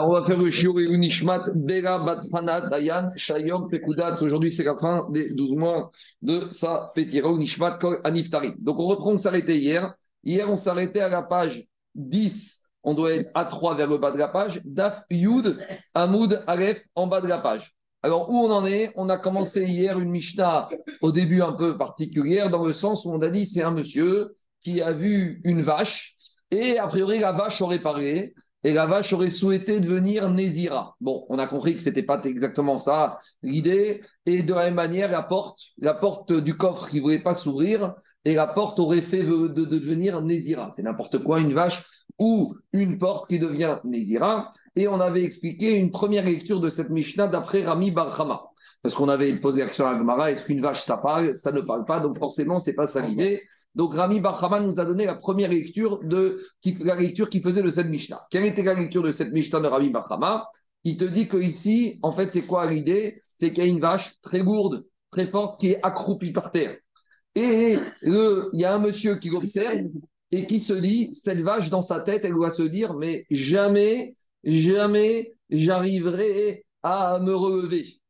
On va faire le Shiur et Nishmat, Bera Batfana Dayan Shayom Pekudat. Aujourd'hui, c'est la fin des 12 mois de sa Petira Nishmat Kol Aniftari. Donc, on reprend, on s'arrêtait hier. Hier, on s'arrêtait à la page 10. On doit être à 3 vers le bas de la page. Daf Yud Amoud Aleph en bas de la page. Alors, où on en est? On a commencé hier une Mishnah au début un peu particulière, dans le sens où on a dit c'est un monsieur qui a vu une vache et a priori la vache aurait parlé et la vache aurait souhaité devenir Nézira. Bon, on a compris que ce n'était pas exactement ça l'idée. Et de la même manière, la porte, la porte du coffre qui ne voulait pas s'ouvrir, et la porte aurait fait de, devenir Nézira. C'est n'importe quoi, une vache ou une porte qui devient Nézira. Et on avait expliqué une première lecture de cette Mishnah d'après Rami Barhama. Parce qu'on avait posé la question à Gemara, est-ce qu'une vache ça parle Ça ne parle pas, donc forcément, c'est pas ça l'idée. Donc Rami Barhaman nous a donné la première lecture de la lecture qui faisait de cette Mishnah. Quelle était la lecture de cette Mishnah de Rami Barhaman Il te dit que ici, en fait, c'est quoi l'idée? C'est qu'il y a une vache très lourde, très forte, qui est accroupie par terre. Et il y a un monsieur qui l'observe et qui se dit, cette vache dans sa tête, elle doit se dire, mais jamais, jamais j'arriverai à me relever.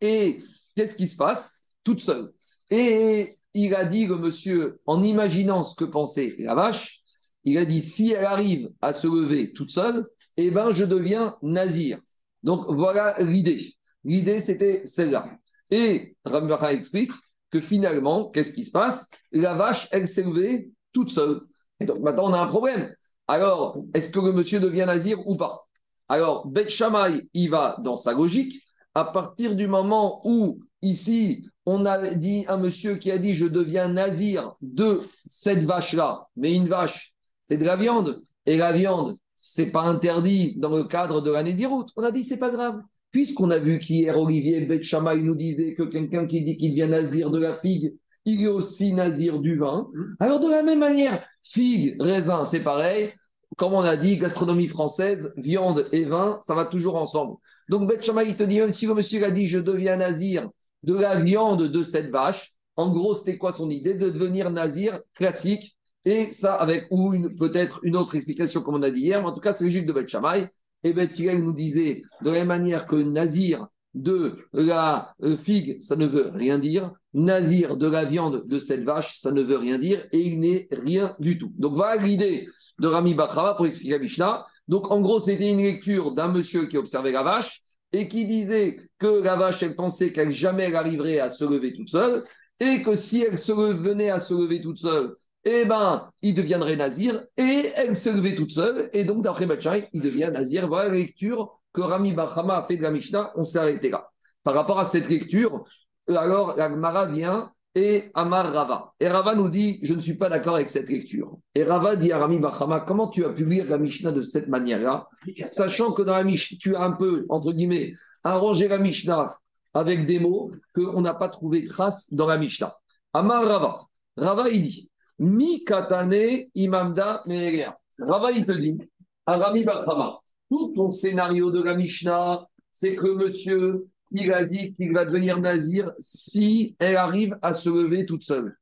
Et qu'est-ce qui se passe? Toute seule. Et il a dit, le monsieur, en imaginant ce que pensait la vache, il a dit si elle arrive à se lever toute seule, eh ben je deviens nazir. Donc voilà l'idée. L'idée, c'était celle-là. Et Rambacha explique que finalement, qu'est-ce qui se passe? La vache, elle s'est levée toute seule. Et donc maintenant, on a un problème. Alors, est-ce que le monsieur devient nazir ou pas? Alors, Beth Shammai, il va dans sa logique. À partir du moment où, ici, on a dit un monsieur qui a dit je deviens nazir de cette vache-là, mais une vache, c'est de la viande, et la viande, c'est pas interdit dans le cadre de la naziroute. On a dit c'est pas grave. Puisqu'on a vu qu'hier Olivier il nous disait que quelqu'un qui dit qu'il devient nazir de la figue, il est aussi nazir du vin. Alors de la même manière, figue, raisin, c'est pareil. Comme on a dit, gastronomie française, viande et vin, ça va toujours ensemble. Donc Bet il te dit, même si le monsieur a dit je deviens nazir de la viande de cette vache. En gros, c'était quoi son idée De devenir nazir classique? Et ça, avec ou peut-être une autre explication, comme on a dit hier, mais en tout cas, c'est logique de Beth Shammai. Et Beth nous disait, de la même manière que nazir de la euh, figue, ça ne veut rien dire. Nazir de la viande de cette vache, ça ne veut rien dire. Et il n'est rien du tout. Donc voilà l'idée de Rami Bakrava pour expliquer la Mishnah. Donc en gros, c'était une lecture d'un monsieur qui observait la vache et qui disait que la vache, elle pensait qu'elle jamais arriverait à se lever toute seule, et que si elle se venait à se lever toute seule, eh ben, il deviendrait nazir, et elle se levait toute seule, et donc d'après Bachai, il devient nazir. Voilà la lecture que Rami Bahama a fait de la Mishnah, on s'est arrêté là. Par rapport à cette lecture, alors la Gemara vient et Amar Rava. Et Rava nous dit Je ne suis pas d'accord avec cette lecture. Et Rava dit à Rami Bachama Comment tu as pu lire la Mishnah de cette manière-là Sachant que dans la Mishnah, tu as un peu, entre guillemets, arrangé la Mishnah avec des mots qu'on n'a pas trouvé trace dans la Mishnah. Amar Rava. Rava, il dit Mi katane imamda me'eria. Rava, il te dit à Rami Bachama Tout ton scénario de la Mishnah, c'est que monsieur il a dit qu'il va devenir nazir si elle arrive à se lever toute seule.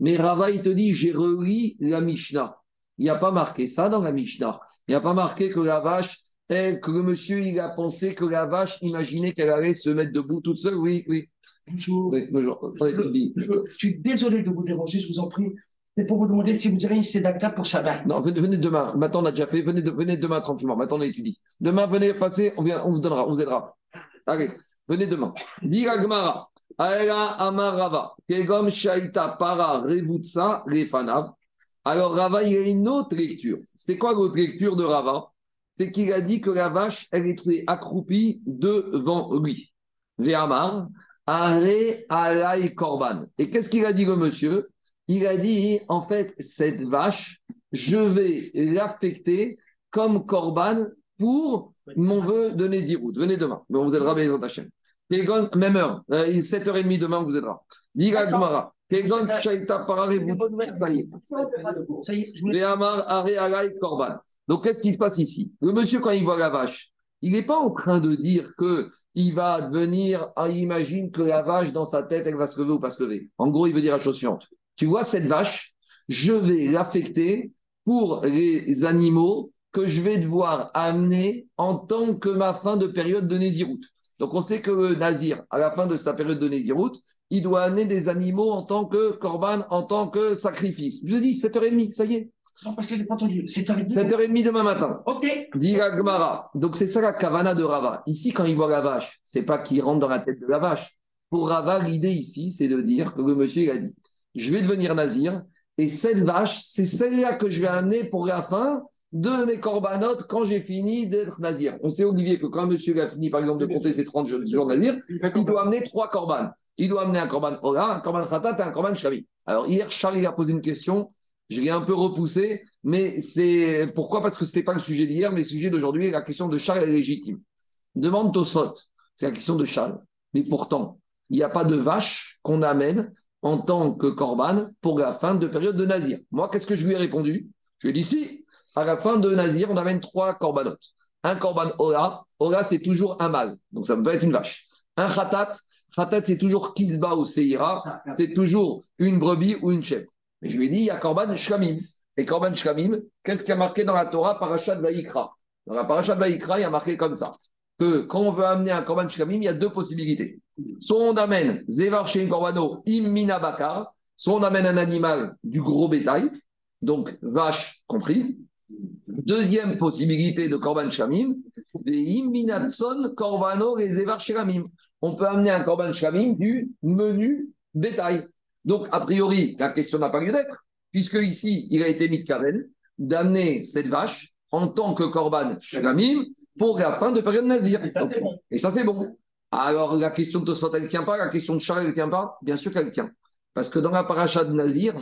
Mais Rava, il te dit, j'ai relis la Mishnah. Il n'y a pas marqué ça dans la Mishnah. Il n'y a pas marqué que la vache, que le monsieur, il a pensé que la vache imaginait qu'elle allait se mettre debout toute seule. Oui, oui. Bonjour. bonjour. Je, suis désolé de vous déranger, je vous en prie. C'est pour vous demander si vous avez une d'acta pour Shabbat. Non, venez, demain. Maintenant, on a déjà fait. Venez, venez demain tranquillement. Maintenant, on étudie. Demain, venez passer. On, vient, on vous donnera, on vous aidera. Allez. Venez demain. Diragmara. Amarava. Kegom Shaita Para Revutsa Refanav. Alors Rava, il y a une autre lecture. C'est quoi l'autre lecture de Rava? C'est qu'il a dit que la vache, elle était accroupie devant lui. Ve'amar, Are Alay Korban. Et qu'est-ce qu'il a dit le monsieur? Il a dit, en fait, cette vache, je vais l'affecter comme Korban pour mon vœu de Nézirut. Venez demain. On vous aidera bien dans ta chaîne. Même heure, 7h30 demain, on vous aidera. Diga Gumara. Donc, qu'est-ce qui se passe ici? Le monsieur, quand il voit la vache, il n'est pas en train de dire que il va devenir, ah, il imagine que la vache, dans sa tête, elle va se lever ou pas se lever. En gros, il veut dire la chose suivante. Tu vois, cette vache, je vais l'affecter pour les animaux que je vais devoir amener en tant que ma fin de période de Néziroute. Donc on sait que le Nazir, à la fin de sa période de Néziroute, il doit amener des animaux en tant que corban, en tant que sacrifice. Je dis 7h30, ça y est. Non, parce que je n'ai pas entendu. 7h30. 7h30 demain matin. Ok. Dit Gmara. Donc c'est ça la kavana de Rava. Ici, quand il voit la vache, c'est pas qu'il rentre dans la tête de la vache. Pour Rava, l'idée ici, c'est de dire que le monsieur il a dit Je vais devenir nazir, et cette vache, c'est celle-là que je vais amener pour la fin de mes corbanotes quand j'ai fini d'être nazir. On sait, Olivier, que quand un monsieur a fini, par exemple, de compter ses 30 jours nazir, il doit amener trois corbanes. Il doit amener un corban Ola, un corban Khatat et un corban Shami. Alors, hier, Charles a posé une question. Je l'ai un peu repoussé, mais c'est pourquoi? Parce que ce n'était pas le sujet d'hier, mais le sujet d'aujourd'hui, la question de Charles est légitime. Demande Tosot, c'est la question de Charles. Mais pourtant, il n'y a pas de vache qu'on amène en tant que corban pour la fin de période de Nazir. Moi, qu'est-ce que je lui ai répondu? Je lui ai dit si, à la fin de Nazir, on amène trois corbanotes. Un corban Ola, Ola c'est toujours un mâle, donc ça peut être une vache. Un Khatat, Khatat c'est toujours Kisba ou Seira, c'est toujours une brebis ou une chèvre. Mais je lui ai dit, il y a Korban Shkamim. Et Korban Shkamim, qu'est-ce qui a marqué dans la Torah? Parashat Vaikra Dans la Parashat Vaikra, il y a marqué comme ça que quand on veut amener un Korban Shkamim, il y a deux possibilités. Soit on amène Zevar Shein Korbano Immina Bakar, soit on amène un animal du gros bétail, donc vache comprise. Deuxième possibilité de Korban Shkamim, Imminatson Korbano et Zevar Sheramim. On peut amener un Korban Shkamim du menu bétail. Donc, a priori, la question n'a pas lieu d'être, puisque ici, il a été mis de Kaven d'amener cette vache en tant que Korban Shkamim pour la fin de période nazir. Et ça, c'est bon. Et ça, c'est bon. Alors, la question de Tosot, elle ne tient pas. La question de Charles, elle ne tient pas? Bien sûr qu'elle tient. Parce que dans la paracha de Nazir,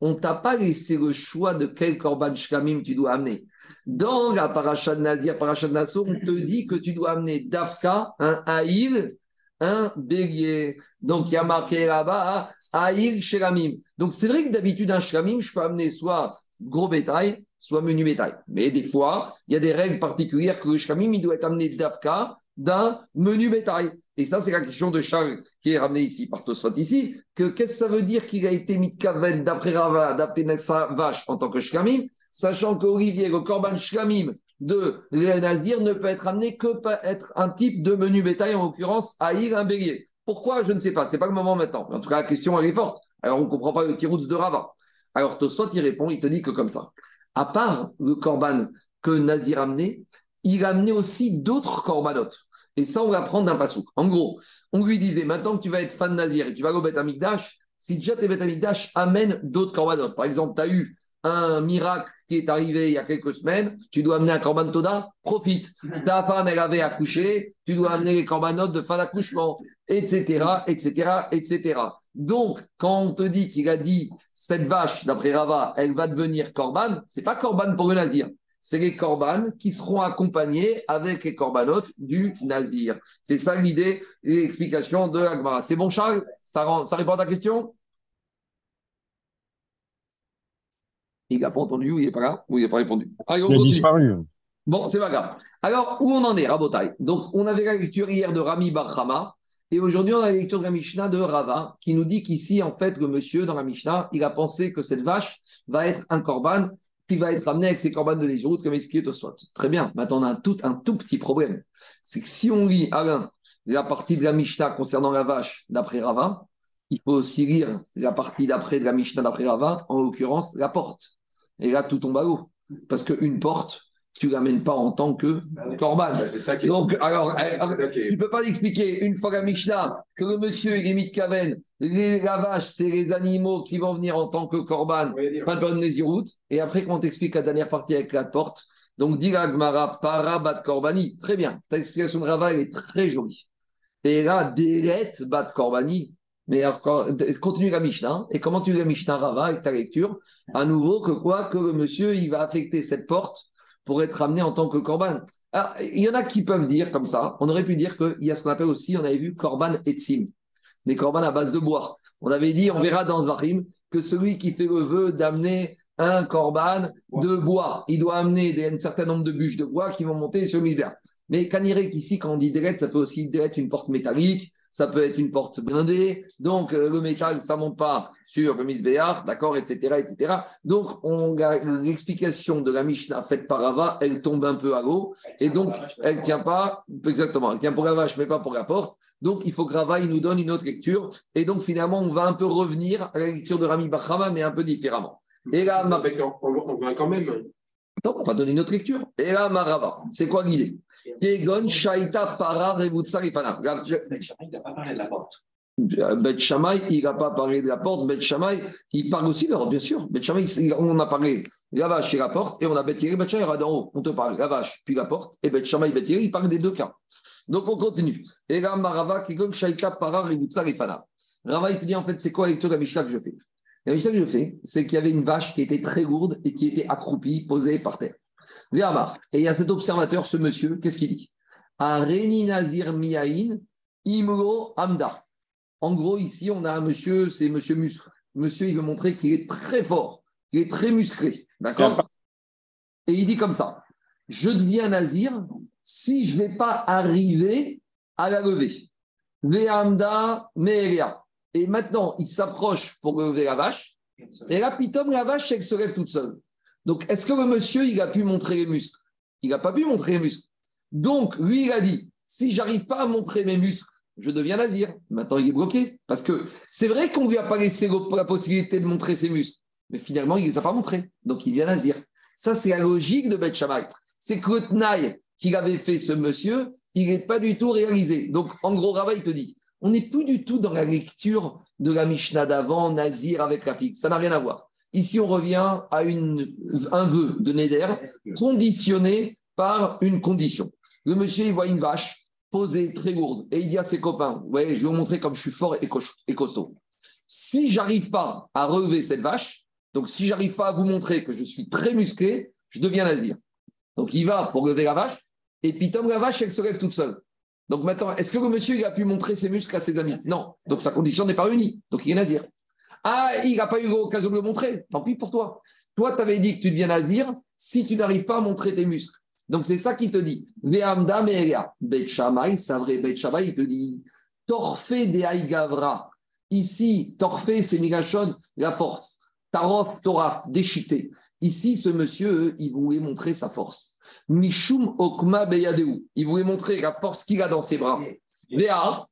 on t'a pas laissé le choix de quel Korban Shkamim tu dois amener. Dans la paracha de Nazir, paracha de Nassau, on te dit que tu dois amener Dafka, un Haïl, un bélier. Donc, il y a marqué là-bas, Haïl Shramim. Donc, c'est vrai que d'habitude, un Shramim, je peux amener soit gros bétail, soit menu bétail. Mais des fois, il y a des règles particulières que le Shramim, il doit être amené Dafka d'un menu bétail. Et ça, c'est la question de Charles qui est ramenée ici par Tosfot ici, que qu'est-ce que ça veut dire qu'il a été mis de Kaven d'après Rava, d'après sa vache en tant que Shkamim, sachant qu'Olivier, le Korban Shkamim de Nazir ne peut être amené que peut être un type de menu bétail, en l'occurrence, haïr un bélier. Pourquoi? Je ne sais pas, c'est pas le moment maintenant. Mais en tout cas, la question, elle est forte. Alors, on ne comprend pas le tirouts de Rava. Alors, Tosfot, il répond, il te dit que comme ça. À part le Korban que Nazir a amené, il a amené aussi d'autres corbanotes. Et ça, on va prendre d'un pasouk. En gros, on lui disait, maintenant que tu vas être fan nazir et tu vas aller au Beth Amikdash, si déjà tes Beth Amikdash amène d'autres corbanotes. Par exemple, tu as eu un miracle qui est arrivé il y a quelques semaines, tu dois amener un corban toda, profite. Ta femme, elle avait accouché, tu dois amener les corbanotes de fin d'accouchement, etc., etc., etc. Donc, quand on te dit qu'il a dit cette vache, d'après Rava, elle va devenir corban, c'est pas corban pour le nazir c'est les corbanes qui seront accompagnés avec les corbanotes du nazir. C'est ça l'idée et l'explication de l'Agmara. C'est bon, Charles? Ça, ça répond à ta question? Il n'a pas entendu ou il n'est pas là? Ou il n'a pas répondu? Allez, Il a disparu. Bon, c'est pas grave. Alors, où on en est, Rabotai? Donc, on avait la lecture hier de Rami Barhama. Et aujourd'hui, on a la lecture de la Mishnah de Rava, qui nous dit qu'ici, en fait, le monsieur, dans la Mishnah, il a pensé que cette vache va être un corban qui va être amené avec ses corbanes de Néziroute, comme expliqué Tosfot. Très bien. Maintenant, on a un tout, un tout petit problème. C'est que si on lit, Alain, la partie de la Mishnah concernant la vache d'après Rava, il faut aussi lire la partie d'après de la Mishnah d'après Rava, en l'occurrence la porte. Et là, tout tombe à l'eau. Parce qu'une porte, tu ne l'amènes pas en tant que corban. Donc, alors, tu ne peux pas l'expliquer une fois la Mishnah que le monsieur il est mis de Kaven, les, la vache, c'est les animaux qui vont venir en tant que corban, fin de Nézirout. Et après, quand on t'explique la dernière partie avec la porte, donc dit Gmara, para bat korbani. Très bien, ta explication de Rava, elle est très jolie. Et là, délet bat korbani. Mais alors, continue la Mishnah. Et comment tu la Mishnah Rava avec ta lecture? À nouveau, que quoi? Que le monsieur, il va affecter cette porte pour être amené en tant que. Alors, il y en a qui peuvent dire comme ça, on aurait pu dire qu'il y a ce qu'on appelle aussi, on avait vu korban et tzim, des korban à base de bois. On avait dit, on verra dans Zvahim, que celui qui fait le vœu d'amener un korban de bois, il doit amener un certain nombre de bûches de bois qui vont monter sur l'hiver. Mais Kanirek, ici, quand on dit direct, ça peut aussi être une porte métallique, ça peut être une porte blindée, donc euh, le métal, ça ne monte pas sur le misbéar, d'accord, etc., etc. Donc, l'explication de la Mishnah faite par Rava, elle tombe un peu à l'eau, et donc, elle ne tient pas, exactement, elle tient pour la vache, mais pas pour la porte. Donc, il faut que Rava, il nous donne une autre lecture, et donc, finalement, on va un peu revenir à la lecture de Rami Bachama, mais un peu différemment. Et là, ma... on va quand même. Non, on va donner une autre lecture. Et là, Marava, c'est quoi l'idée? Kegon, Shaita, Para, Revutsa, Rifana. Il n'a pas parlé de la porte. Bet Shammai, il n'a pas parlé de la porte. Bet Shammai, il parle aussi de la porte, bien sûr. Bet Shammai, on a parlé de la vache et la porte, et on a Bet Yiré, Bet Shammai, d'en haut. On te parle de la vache, puis la porte, et Bet Shammai, Bet il parle des deux cas. Donc on continue. Et là, Marava, Kegon, Shaita, Para, Revutsa, Rifana. Rava, il te dit en fait, c'est quoi la lecture de la Mishnah que je fais? La Mishnah que je fais, c'est qu'il y avait une vache qui était très lourde et qui était accroupie, posée par terre. Et il y a cet observateur, ce monsieur, qu'est-ce qu'il dit? Areni Nazir Miaïn, Imro Amda. En gros, ici, on a un monsieur, c'est monsieur muscle. Monsieur, il veut montrer qu'il est très fort, qu'il est très musclé. D'accord? Et il dit comme ça Je deviens Nazir si je ne vais pas arriver à la lever. Veamda Meria. Et maintenant, il s'approche pour lever la vache. Et là, pitom, la vache, elle se lève toute seule. Donc, est-ce que le monsieur, il a pu montrer les muscles? Il n'a pas pu montrer les muscles. Donc, lui, il a dit, si j'arrive pas à montrer mes muscles, je deviens nazir. Maintenant, il est bloqué. Parce que c'est vrai qu'on ne lui a pas laissé la possibilité de montrer ses muscles. Mais finalement, il ne les a pas montrés. Donc, il devient nazir. Ça, c'est la logique de Beth. C'est que le qu'il avait fait ce monsieur, il n'est pas du tout réalisé. Donc, en gros, Rava, il te dit, on n'est plus du tout dans la lecture de la Mishnah d'avant, nazir avec la figue. Ça n'a rien à voir. Ici, on revient à un vœu de Neder conditionné par une condition. Le monsieur, il voit une vache posée, très lourde, et il dit à ses copains Ouais, je vais vous montrer comme je suis fort et, costaud. Si j'arrive pas à relever cette vache, donc si j'arrive pas à vous montrer que je suis très musclé, je deviens nazir. Donc il va pour lever la vache, et puis comme la vache, elle se lève toute seule. Donc maintenant, est-ce que le monsieur a pu montrer ses muscles à ses amis? Non. Donc sa condition n'est pas réunie. Donc il est nazir. Ah, il n'a pas eu l'occasion de le montrer. Tant pis pour toi. Toi, tu avais dit que tu deviens nazir si tu n'arrives pas à montrer tes muscles. Donc c'est ça qui te dit. Ve'amda me'eria. Bet Shammai, c'est vrai, Bet il te dit Torfé de Aïgavra. Ici, Torfé, c'est Migashon, la force. Tarof, Toraf, déchiqueté. Ici, ce monsieur, il voulait montrer sa force. Mishum Okma Beyadeu. Il voulait montrer la force qu'il a dans ses bras. Vea,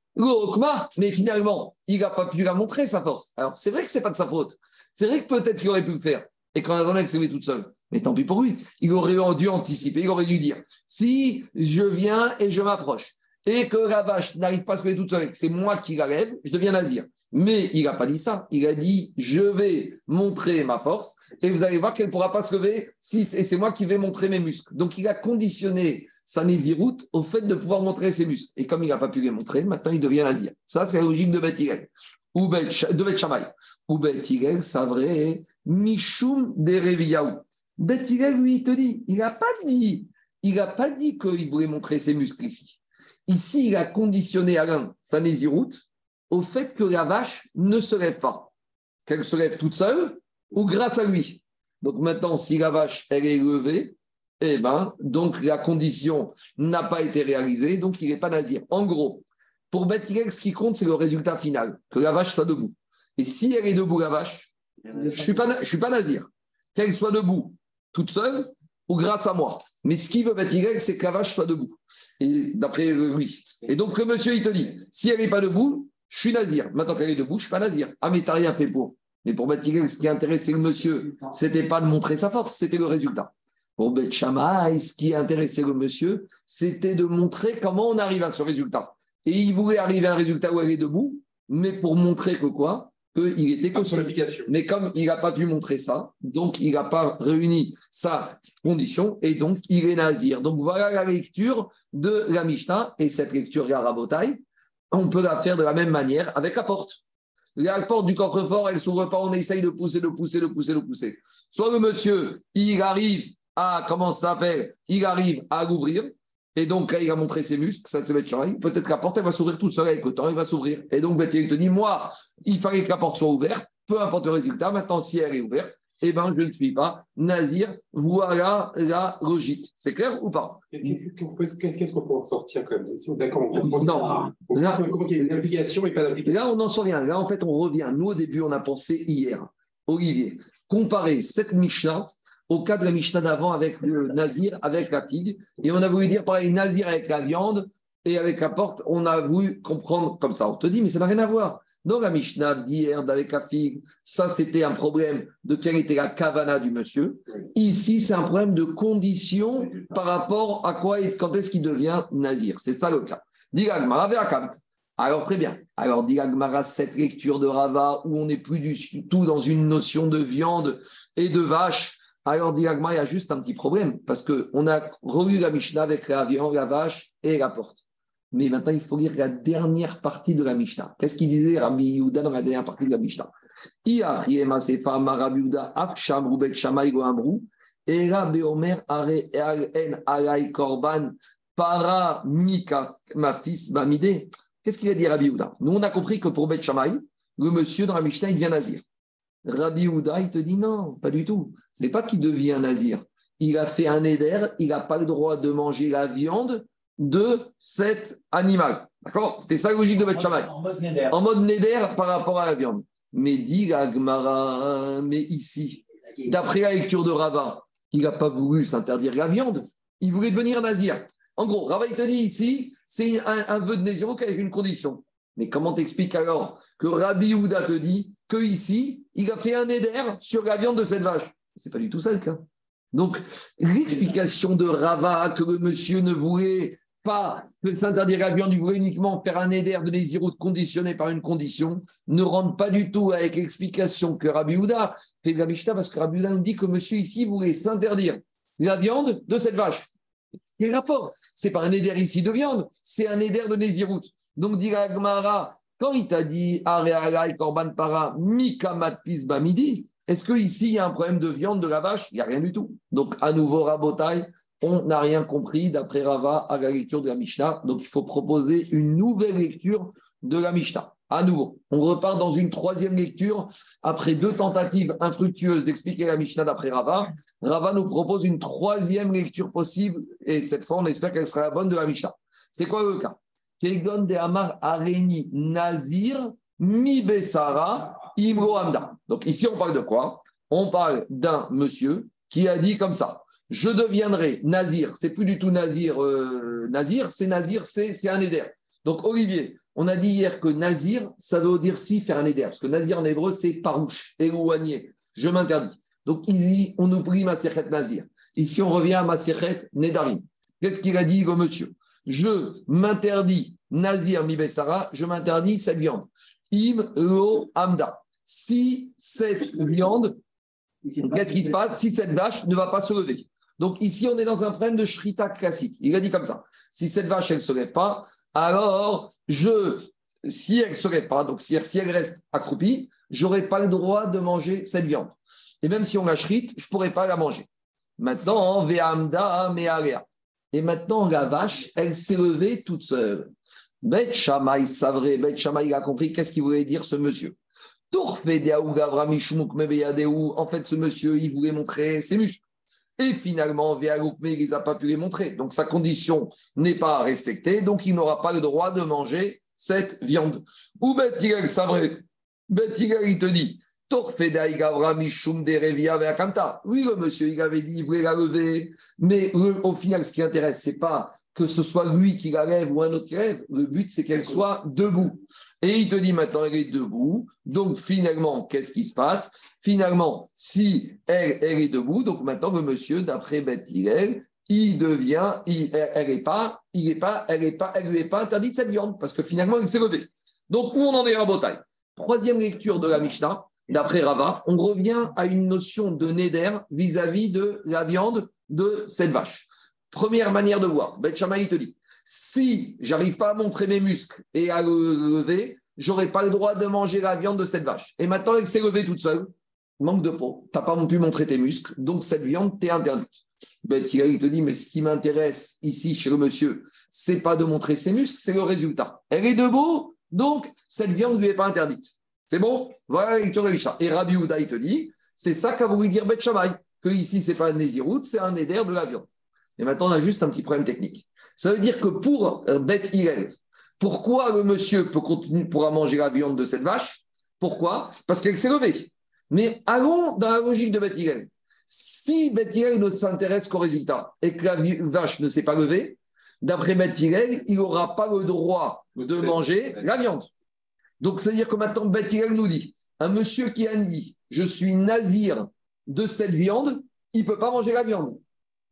mais finalement, il n'a pas pu la montrer, sa force. Alors, c'est vrai que ce n'est pas de sa faute. C'est vrai que peut-être qu'il aurait pu le faire. Et quand on a que c'est toute seule. Mais tant pis pour lui. Il aurait dû anticiper, il aurait dû dire si je viens et je m'approche et que la vache n'arrive pas à se lever toute seule, c'est moi qui la lève, je deviens nazir. Mais il n'a pas dit ça. Il a dit je vais montrer ma force et vous allez voir qu'elle ne pourra pas se lever si, et c'est moi qui vais montrer mes muscles. Donc il a conditionné sa nésiroute au fait de pouvoir montrer ses muscles. Et comme il n'a pas pu les montrer, maintenant il devient nazir. Ça, c'est la logique de Beth ou de Beth Shammai. Ou Beth c'est vrai, Mishum de lui, il te dit, il n'a pas dit, il n'a pas dit qu'il voulait montrer ses muscles ici. Ici, il a conditionné Alain, sa nésiroute, au fait que la vache ne se lève pas. Qu'elle se lève toute seule ou grâce à lui. Donc maintenant, si la vache, elle est levée, eh ben, donc la condition n'a pas été réalisée, donc il n'est pas nazir. En gros, pour Beth ce qui compte, c'est le résultat final, que la vache soit debout. Et si elle est debout, la vache, je ne suis, pas. Qu'elle soit debout toute seule ou grâce à moi. Mais ce qui veut Beth c'est que la vache soit debout. Et d'après lui. Et donc le monsieur, il te dit, si elle n'est pas debout, je suis nazir. Maintenant qu'elle est debout, je ne suis pas nazir. Ah, mais tu n'as rien fait pour. Mais pour Beth ce qui intéressait le monsieur, ce n'était pas de montrer sa force, c'était le résultat. Pour Beth ce qui intéressait le monsieur, c'était de montrer comment on arrive à ce résultat. Et il voulait arriver à un résultat où elle est debout, mais pour montrer que quoi? Qu'il était que son Mais comme il n'a pas pu montrer ça, donc il n'a pas réuni sa condition et donc il est nazir. Donc voilà la lecture de la Mishnah et cette lecture Yarabotai, on peut la faire de la même manière avec la porte. La porte du coffre-fort, elle ne s'ouvre pas, on essaye de pousser, de pousser, de pousser, de pousser. Soit le monsieur, il arrive à, comment ça s'appelle, il arrive à l'ouvrir, et donc, il a montré ses muscles, ça va être Peut-être que la porte, elle va s'ouvrir toute seule avec le temps, elle va s'ouvrir. Et donc, il te dit, moi, il fallait que la porte soit ouverte, peu importe le résultat. Maintenant, si elle est ouverte, eh ben, je ne suis pas nazir. Voilà la logique. C'est clair ou pas? Qu'est-ce qu'on peut en sortir quand même? D'accord, on Non. Là, il y a une application et pas d'application. Là, on n'en sait rien. Là, en fait, on revient. Nous, au début, on a pensé hier, Olivier, comparer cette Mishnah au cas de la Mishnah d'avant avec le Nazir, avec la figue. Et on a voulu dire pareil, Nazir avec la viande et avec la porte, on a voulu comprendre comme ça. On te dit, mais ça n'a rien à voir. Dans la Mishnah d'hier, avec la figue, ça c'était un problème de quelle était la kavana du monsieur. Ici, c'est un problème de condition par rapport à quoi et quand est-ce qu'il devient nazir. C'est ça le cas. Alors très bien. Alors Dilagmara, cette lecture de Rava où on n'est plus du tout dans une notion de viande et de vache. Alors Dilagmara, il y a juste un petit problème parce qu'on a relu la Mishnah avec la viande, la vache et la porte. Mais maintenant, il faut lire la dernière partie de la Mishnah. Qu'est-ce qu'il disait Rabbi Yehuda dans la dernière partie de la Mishnah? Qu'est-ce qu'il a dit Rabbi Yehuda? Nous, on a compris que pour Bet le monsieur dans la Mishnah, il devient nazir. Rabbi Yehuda, il te dit non, pas du tout. C'est pas qu'il devient nazir. Il a fait un éder, il n'a pas le droit de manger la viande de cet animal. D'accord? C'était ça la logique de Beth En mode néder. En mode néder par rapport à la viande. Mais dit Agmara, mais ici, d'après la lecture de Rava, il n'a pas voulu s'interdire la viande. Il voulait devenir nazir. En gros, Rava, il te dit ici, c'est un, vœu de nazir avec une condition. Mais comment t'expliques alors que Rabbi Houda te dit que ici, il a fait un éder sur la viande de cette vache? C'est pas du tout ça le cas. Donc, l'explication de Rava que le monsieur ne voulait pas s'interdire la viande, il voulait uniquement faire un éder de Nézirut conditionné par une condition, ne rentre pas du tout avec l'explication que Rabbi Houda fait de la Mishnah, parce que Rabbi Houda nous dit que monsieur ici voulait s'interdire la viande de cette vache. Quel rapport? C'est pas un éder ici de viande, c'est un éder de Nézirut. Donc, dit Gmara, quand il t'a dit Korban Para, Mikamat Bamidi, est-ce qu'ici il y a un problème de viande de la vache? Il n'y a rien du tout. Donc, à nouveau, Rabotai, on n'a rien compris d'après Rava à la lecture de la Mishnah. Donc, il faut proposer une nouvelle lecture de la Mishnah. À nouveau, on repart dans une troisième lecture après deux tentatives infructueuses d'expliquer la Mishnah d'après Rava. Rava nous propose une troisième lecture possible et cette fois, on espère qu'elle sera la bonne de la Mishnah. C'est quoi le cas? Kegon de Amar Nazir Mi Besara. Donc ici, on parle de quoi? On parle d'un monsieur qui a dit comme ça je deviendrai nazir. C'est plus du tout nazir, euh, nazir, c'est nazir, c'est un éder. Donc Olivier, on a dit hier que nazir, ça veut dire si faire un éder, parce que nazir en hébreu c'est parouche, éloigné. Je m'interdis. Donc ici, on oublie ma nazir. Ici, on revient à ma nedarim. Qu'est-ce qu'il a dit, le monsieur? Je m'interdis nazir mi je m'interdis cette viande. Im lo amda. Si cette viande Qu'est-ce qui se passe si cette vache ne va pas se lever donc ici, on est dans un problème de shrita classique. Il a dit comme ça. Si cette vache, elle ne se lève pas, alors je, si elle ne se lève pas, donc si, elle reste accroupie, je n'aurai pas le droit de manger cette viande. Et même si on la shrite, je ne pourrai pas la manger. Maintenant, ve'amda me'area. Et maintenant, la vache, elle s'est levée toute seule. Bet Shammai, vrai, Bet Shammai, il a compris qu'est-ce qu'il voulait dire ce monsieur. En fait, ce monsieur, il voulait montrer ses muscles. Et finalement, mais il n'a pas pu les montrer. Donc sa condition n'est pas respectée, donc il n'aura pas le droit de manger cette viande. Ou c'est vrai. Betigal, il te dit oui, le monsieur, il avait dit, il voulait la lever, mais au final, ce qui intéresse, c'est pas que ce soit lui qui la lève ou un autre qui lève. Le but, c'est qu'elle soit debout. Et il te dit maintenant, elle est debout. Donc finalement, qu'est-ce qui se passe? Finalement, si elle, elle est debout, donc maintenant le monsieur, d'après Beth il devient, elle n'est pas, il est pas, elle est pas, elle lui est pas interdite cette viande parce que finalement, il s'est levé. Donc où on en est à Botaï Troisième lecture de la Mishnah, d'après Rava, on revient à une notion de neder vis-à-vis de la viande de cette vache. Première manière de voir, Beth il te dit, si j'arrive pas à montrer mes muscles et à le lever, j'aurai pas le droit de manger la viande de cette vache. Et maintenant, elle s'est levée toute seule manque de peau, tu n'as pas pu montrer tes muscles, donc cette viande t'est interdite. Ben, il te dit, mais ce qui m'intéresse ici chez le monsieur, c'est pas de montrer ses muscles, c'est le résultat. Elle est debout, donc cette viande lui est pas interdite. C'est bon? Voilà la lecture de Et Rabbi Houda, il te dit, C'est ça qu'a voulu dire Beth Shammai, que ici, ce n'est pas un Nézirout, c'est un éder de la viande. Et maintenant, on a juste un petit problème technique. Ça veut dire que pour euh, Beth Hillel, pourquoi le monsieur peut continuer, pourra manger la viande de cette vache? Pourquoi? Parce qu'elle s'est levée. Mais allons dans la logique de Beth Hillel. Si Beth Hillel ne s'intéresse qu'au résultat et que la vache ne s'est pas levée, d'après Beth Hillel, il n'aura pas le droit de manger la viande. Donc, c'est-à-dire que maintenant, Beth Hillel nous dit un monsieur qui a dit Je suis nazir de cette viande, il ne peut pas manger la viande.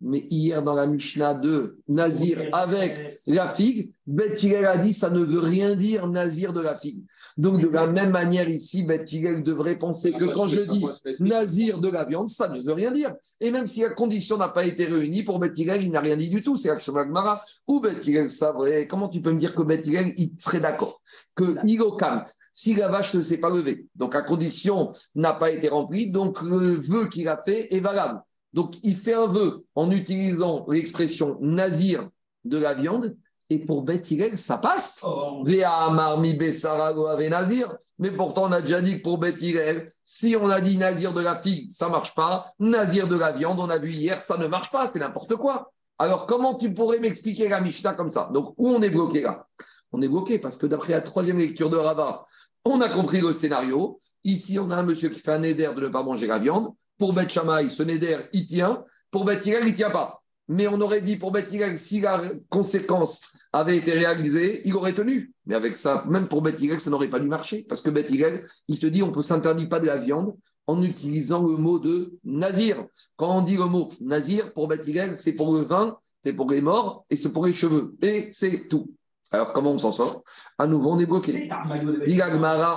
Mais hier, dans la Mishnah de Nazir avec la figue, Beth a dit ça ne veut rien dire Nazir de la figue. Donc, de la même manière, ici, Beth devrait penser que quand je dis Nazir de la viande, ça ne veut rien dire. Et même si la condition n'a pas été réunie, pour Beth il n'a rien dit du tout. C'est Action Mara. Ou Beth ça vrai. Comment tu peux me dire que Beth il serait d'accord Que Kant, si la vache ne s'est pas levée, donc la condition n'a pas été remplie, donc le vœu qu'il a fait est valable. Donc, il fait un vœu en utilisant l'expression nazir de la viande. Et pour Beth ça passe. Oh. nazir. Mais pourtant, on a déjà dit que pour Beth si on a dit nazir de la figue, ça ne marche pas. Nazir de la viande, on a vu hier, ça ne marche pas. C'est n'importe quoi. Alors, comment tu pourrais m'expliquer la Mishnah comme ça? Donc, où on est bloqué là? On est bloqué parce que d'après la troisième lecture de Rava, on a compris le scénario. Ici, on a un monsieur qui fait un éder de ne pas manger la viande. Pour Beth Shammai, ce Neder, il tient. Pour Beth il ne tient pas. Mais on aurait dit pour Beth si la conséquence avait été réalisée, il aurait tenu. Mais avec ça, même pour Beth ça n'aurait pas dû marcher. Parce que Beth il te dit on ne s'interdit pas de la viande en utilisant le mot de nazir. Quand on dit le mot nazir, pour Beth c'est pour le vin, c'est pour les morts et c'est pour les cheveux. Et c'est tout. Alors, comment on s'en sort? À nouveau, on est bloqué.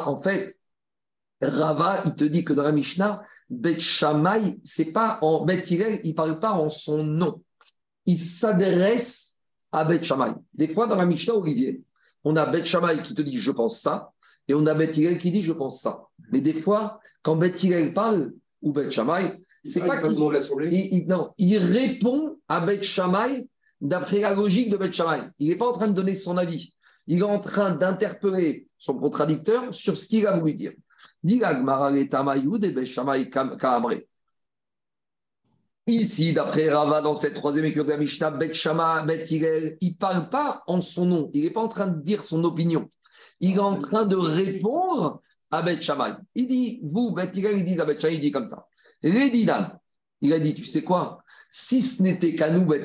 en fait, Rava, il te dit que dans la Mishnah, Bet Shammai, c'est pas en Bet il ne parle pas en son nom. Il s'adresse à Bet Shammai. Des fois, dans la Mishnah, Olivier, on a Bet Shammai qui te dit je pense ça, et on a Bet qui dit je pense ça. Mais des fois, quand Bet parle, ou Bet Shammai, c'est pas qu'il. Il, non, il répond à Bet Shammai d'après la logique de Bet Shammai. Il n'est pas en train de donner son avis. Il est en train d'interpeller son contradicteur sur ce qu'il a voulu dire. Ici, d'après Rava, dans cette troisième écriture de la Mishnah, Bet il ne parle pas en son nom. Il n'est pas en train de dire son opinion. Il est en train de répondre à Bet Il dit, vous, Bet il dit à Bet il dit comme ça. Il a dit, tu sais quoi? Si ce n'était qu'à nous, Bet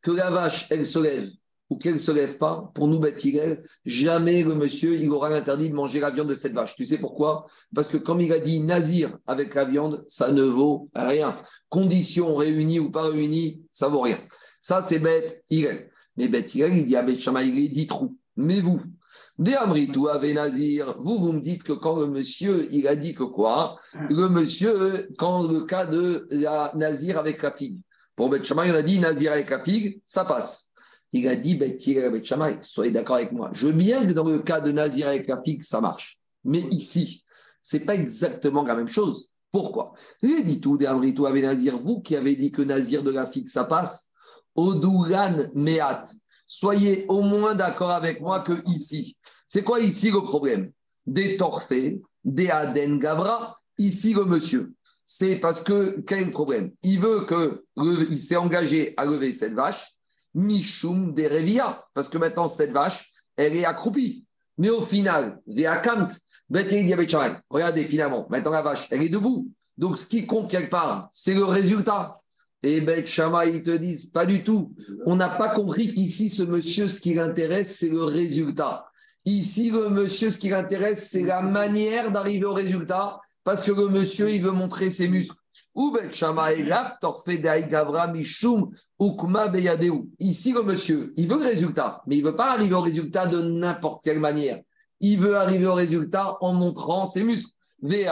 que la vache, elle se lève ou qu'elle ne se lève pas, pour nous, Bethilel, jamais le monsieur, il aura l'interdit de manger la viande de cette vache. Tu sais pourquoi? Parce que comme il a dit nazir avec la viande, ça ne vaut rien. Conditions réunies ou pas réunies, ça vaut rien. Ça, c'est bête, Hillel. Mais bête il dit à Beth il dit trou. Mais vous, Amritou avait Nazir, vous, vous me dites que quand le monsieur, il a dit que quoi? Le monsieur, quand le cas de la Nazir avec la figue. Pour Beth il a dit Nazir avec la figue, ça passe. Il a dit, soyez d'accord avec moi. Je veux bien que dans le cas de Nazir avec la figue, ça marche. Mais ici, ce n'est pas exactement la même chose. Pourquoi? Il dit tout, avec Nazir, vous qui avez dit que Nazir de la figue, ça passe. Odoulan Meat. Soyez au moins d'accord avec moi que ici. C'est quoi ici le problème? Des torfés, des Aden Gavra. Ici, le monsieur. C'est parce que, quel problème? Il veut que, il s'est engagé à lever cette vache Mishum Derevia, parce que maintenant cette vache, elle est accroupie. Mais au final, via Kant, regardez finalement, maintenant la vache, elle est debout. Donc ce qui compte quelque part, c'est le résultat. Et Bet ils te disent pas du tout. On n'a pas compris qu'ici, ce monsieur, ce qui l'intéresse, c'est le résultat. Ici, le monsieur, ce qui l'intéresse, c'est la manière d'arriver au résultat, parce que le monsieur, il veut montrer ses muscles. Ici, le monsieur, il veut le résultat, mais il ne veut pas arriver au résultat de n'importe quelle manière. Il veut arriver au résultat en montrant ses muscles. Et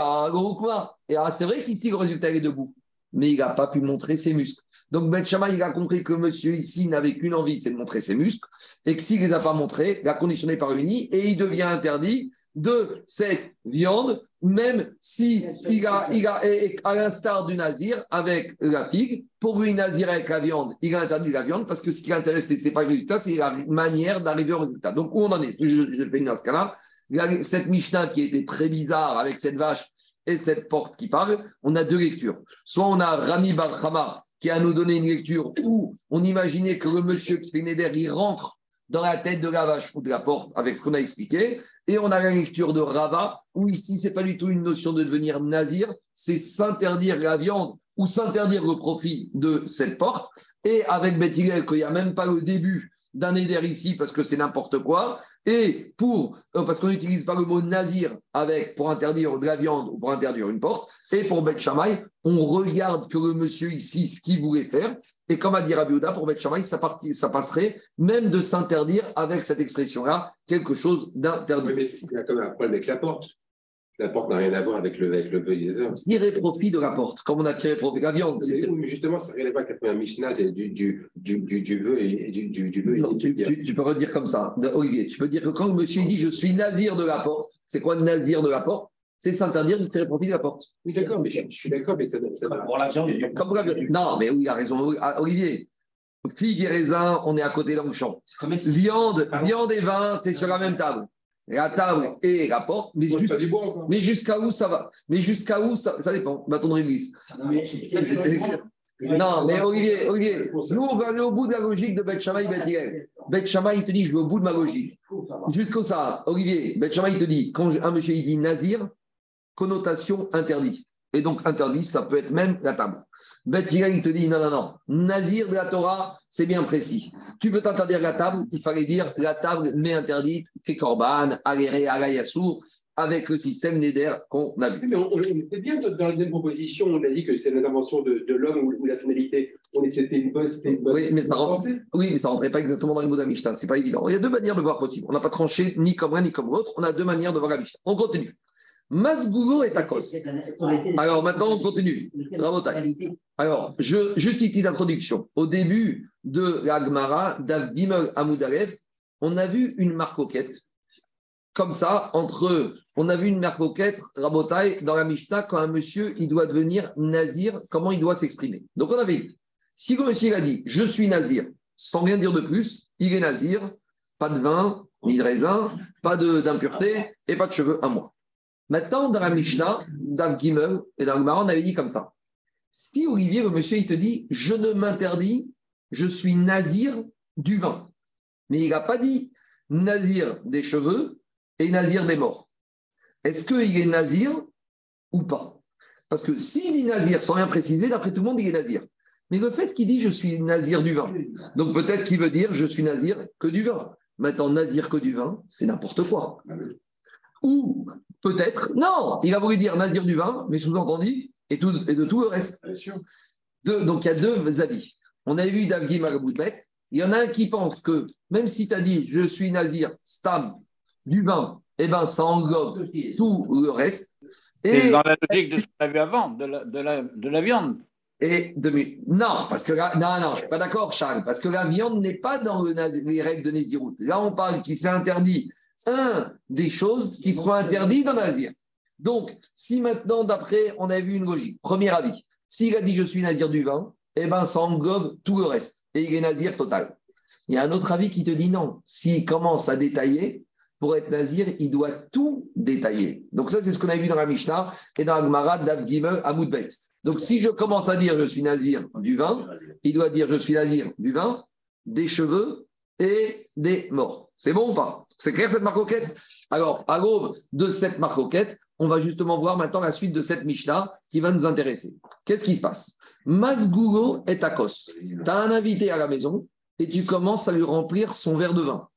c'est vrai qu'ici, le résultat est debout, mais il n'a pas pu montrer ses muscles. Donc, Ben il a compris que monsieur ici n'avait qu'une envie, c'est de montrer ses muscles, et que s'il ne les a pas montrés, la condition n'est pas réunie, et il devient interdit de cette viande, même si il a, il a, à l'instar du nazir avec la figue, pour lui, nazir avec la viande, il a interdit la viande parce que ce qui l'intéresse, ce n'est pas le résultat, c'est la manière d'arriver au résultat. Donc, où on en est? Je, je fais une là cette Mishnah qui était très bizarre avec cette vache et cette porte qui parle, on a deux lectures. Soit on a Rami Barhama qui a nous donné une lecture où on imaginait que le monsieur qui il rentre dans la tête de la vache ou de la porte avec ce qu'on a expliqué. Et on a la lecture de Rava où ici, c'est pas du tout une notion de devenir nazir, c'est s'interdire la viande ou s'interdire le profit de cette porte. Et avec Beth qu'il n'y a même pas le début d'un éder ici parce que c'est n'importe quoi. Et pour, euh, parce qu'on n'utilise pas le mot nazir avec, pour interdire de la viande ou pour interdire une porte. Et pour Shammai, on regarde que le monsieur ici, ce qu'il voulait faire. Et comme a dit Rabbi pour Beth Shammai, ça, ça passerait même de s'interdire avec cette expression-là quelque chose d'interdit. mais il y a quand même un problème avec la porte. La porte n'a rien à voir avec le, avec le vœu Tirer profit de la porte, comme on a tiré profit de la viande. Mais, justement, ça n'a rien à voir avec la Mishnah du, du, du, du, du vœu et du, du, du vœu. Non, tu, tu, peux redire comme ça, Olivier. Tu peux dire que quand le monsieur dit je suis nazir de la porte, c'est quoi nazir de la porte? C'est s'interdire de tirer profit de la porte. Oui, d'accord, mais je, suis d'accord, mais ça, ça Pour la viande, comme la viande. Non, mais oui, il a raison, ah, Olivier. Figue et raisin, on est à côté dans le champ. Viande, viande et vin, c'est sur la même table la table et la porte. Mais, mais jusqu'à où ça va? Mais jusqu'à où ça, ça dépend. Bâton de réglisse. Non, mais Olivier, Olivier, nous, on va aller au bout de la logique de Beth Shammai et Beth Beth Shammai, il te dit, je vais au bout de ma logique. Jusqu'au ça, Olivier, Beth Shammai, il te dit, quand un monsieur, il dit nazir, connotation interdit. Et donc, interdit, ça peut être même la table. Beth il te dit non, non, non. Nazir de la Torah, c'est bien précis. Tu peux t'interdire la table, il fallait dire la table mais interdite, Kekorban, Aléré, Alayassou, avec le système Neder qu'on a vu. Mais on, était bien dans les proposition, on a dit que c'est l'intervention de, de l'homme ou, la tonalité. On c'était une bonne, une bonne. Oui, mais ça rentrait, oui, mais ça rentrait pas exactement dans les mots d'Amishta. C'est pas évident. Il y a deux manières de voir possible. On n'a pas tranché ni comme l'un ni comme l'autre. On a deux manières de voir la Mishnah. On continue. Masgougo et Takos. Alors maintenant, on continue. Alors, je, juste une d'introduction. Au début de la Gemara, Amoudalev, on a vu une marcoquette. Comme ça, entre. On a vu une marcoquette, Rabotai, dans la Mishnah, quand un monsieur, il doit devenir nazir, comment il doit s'exprimer. Donc, on avait dit si le monsieur a dit Je suis nazir, sans rien dire de plus, il est nazir, pas de vin, ni de raisin, pas d'impureté et pas de cheveux à moi. Maintenant, dans la Mishnah, dans Gimel et dans le dit comme ça. Si Olivier, le monsieur, il te dit, je ne m'interdis, je suis nazir du vin. Mais il n'a pas dit nazir des cheveux et nazir des morts. Est-ce qu'il est nazir ou pas? Parce que s'il dit nazir sans rien préciser, d'après tout le monde, il est nazir. Mais le fait qu'il dit je suis nazir du vin, donc peut-être qu'il veut dire je suis nazir que du vin. Maintenant, nazir que du vin, c'est n'importe quoi. Ou peut-être, non, il a voulu dire nazir du vin, mais sous-entendu, et, tout, et de tout le reste. donc il y a deux avis. On a vu Davgim Maraboutbet. Il y en a un qui pense que même si tu as dit je suis nazir, stam, du vin, eh ben, ça englobe tout le reste. Et, dans la logique de ce qu'on a vu avant, de la, de la, de la viande. Et demi. Non, parce que là, non, non, je suis pas d'accord, Charles, parce que la viande n'est pas dans les règles de Nézirut. Là, on parle qui s'est interdit un des choses qui sont interdites dans l'Azir. Donc, si maintenant, d'après, on a vu une logique, premier avis, s'il a dit je suis nazir du vin, eh bien, ça englobe tout le reste. Et il est nazir total. Il y a un autre avis qui te dit non. S'il commence à détailler, pour être nazir, il doit tout détailler. Donc, ça, c'est ce qu'on a vu dans la Mishnah et dans la Gemara d'Av Gimel à Donc, si je commence à dire je suis nazir du vin, il doit dire je suis nazir du vin, des cheveux et des morts. C'est bon ou pas? C'est clair cette marcoquette Alors, à l'aube de cette marcoquette, on va justement voir maintenant la suite de cette Mishnah qui va nous intéresser. Qu'est-ce qui se passe? Masgougo est Takos. Tu as un invité à la maison et tu commences à lui remplir son verre de vin.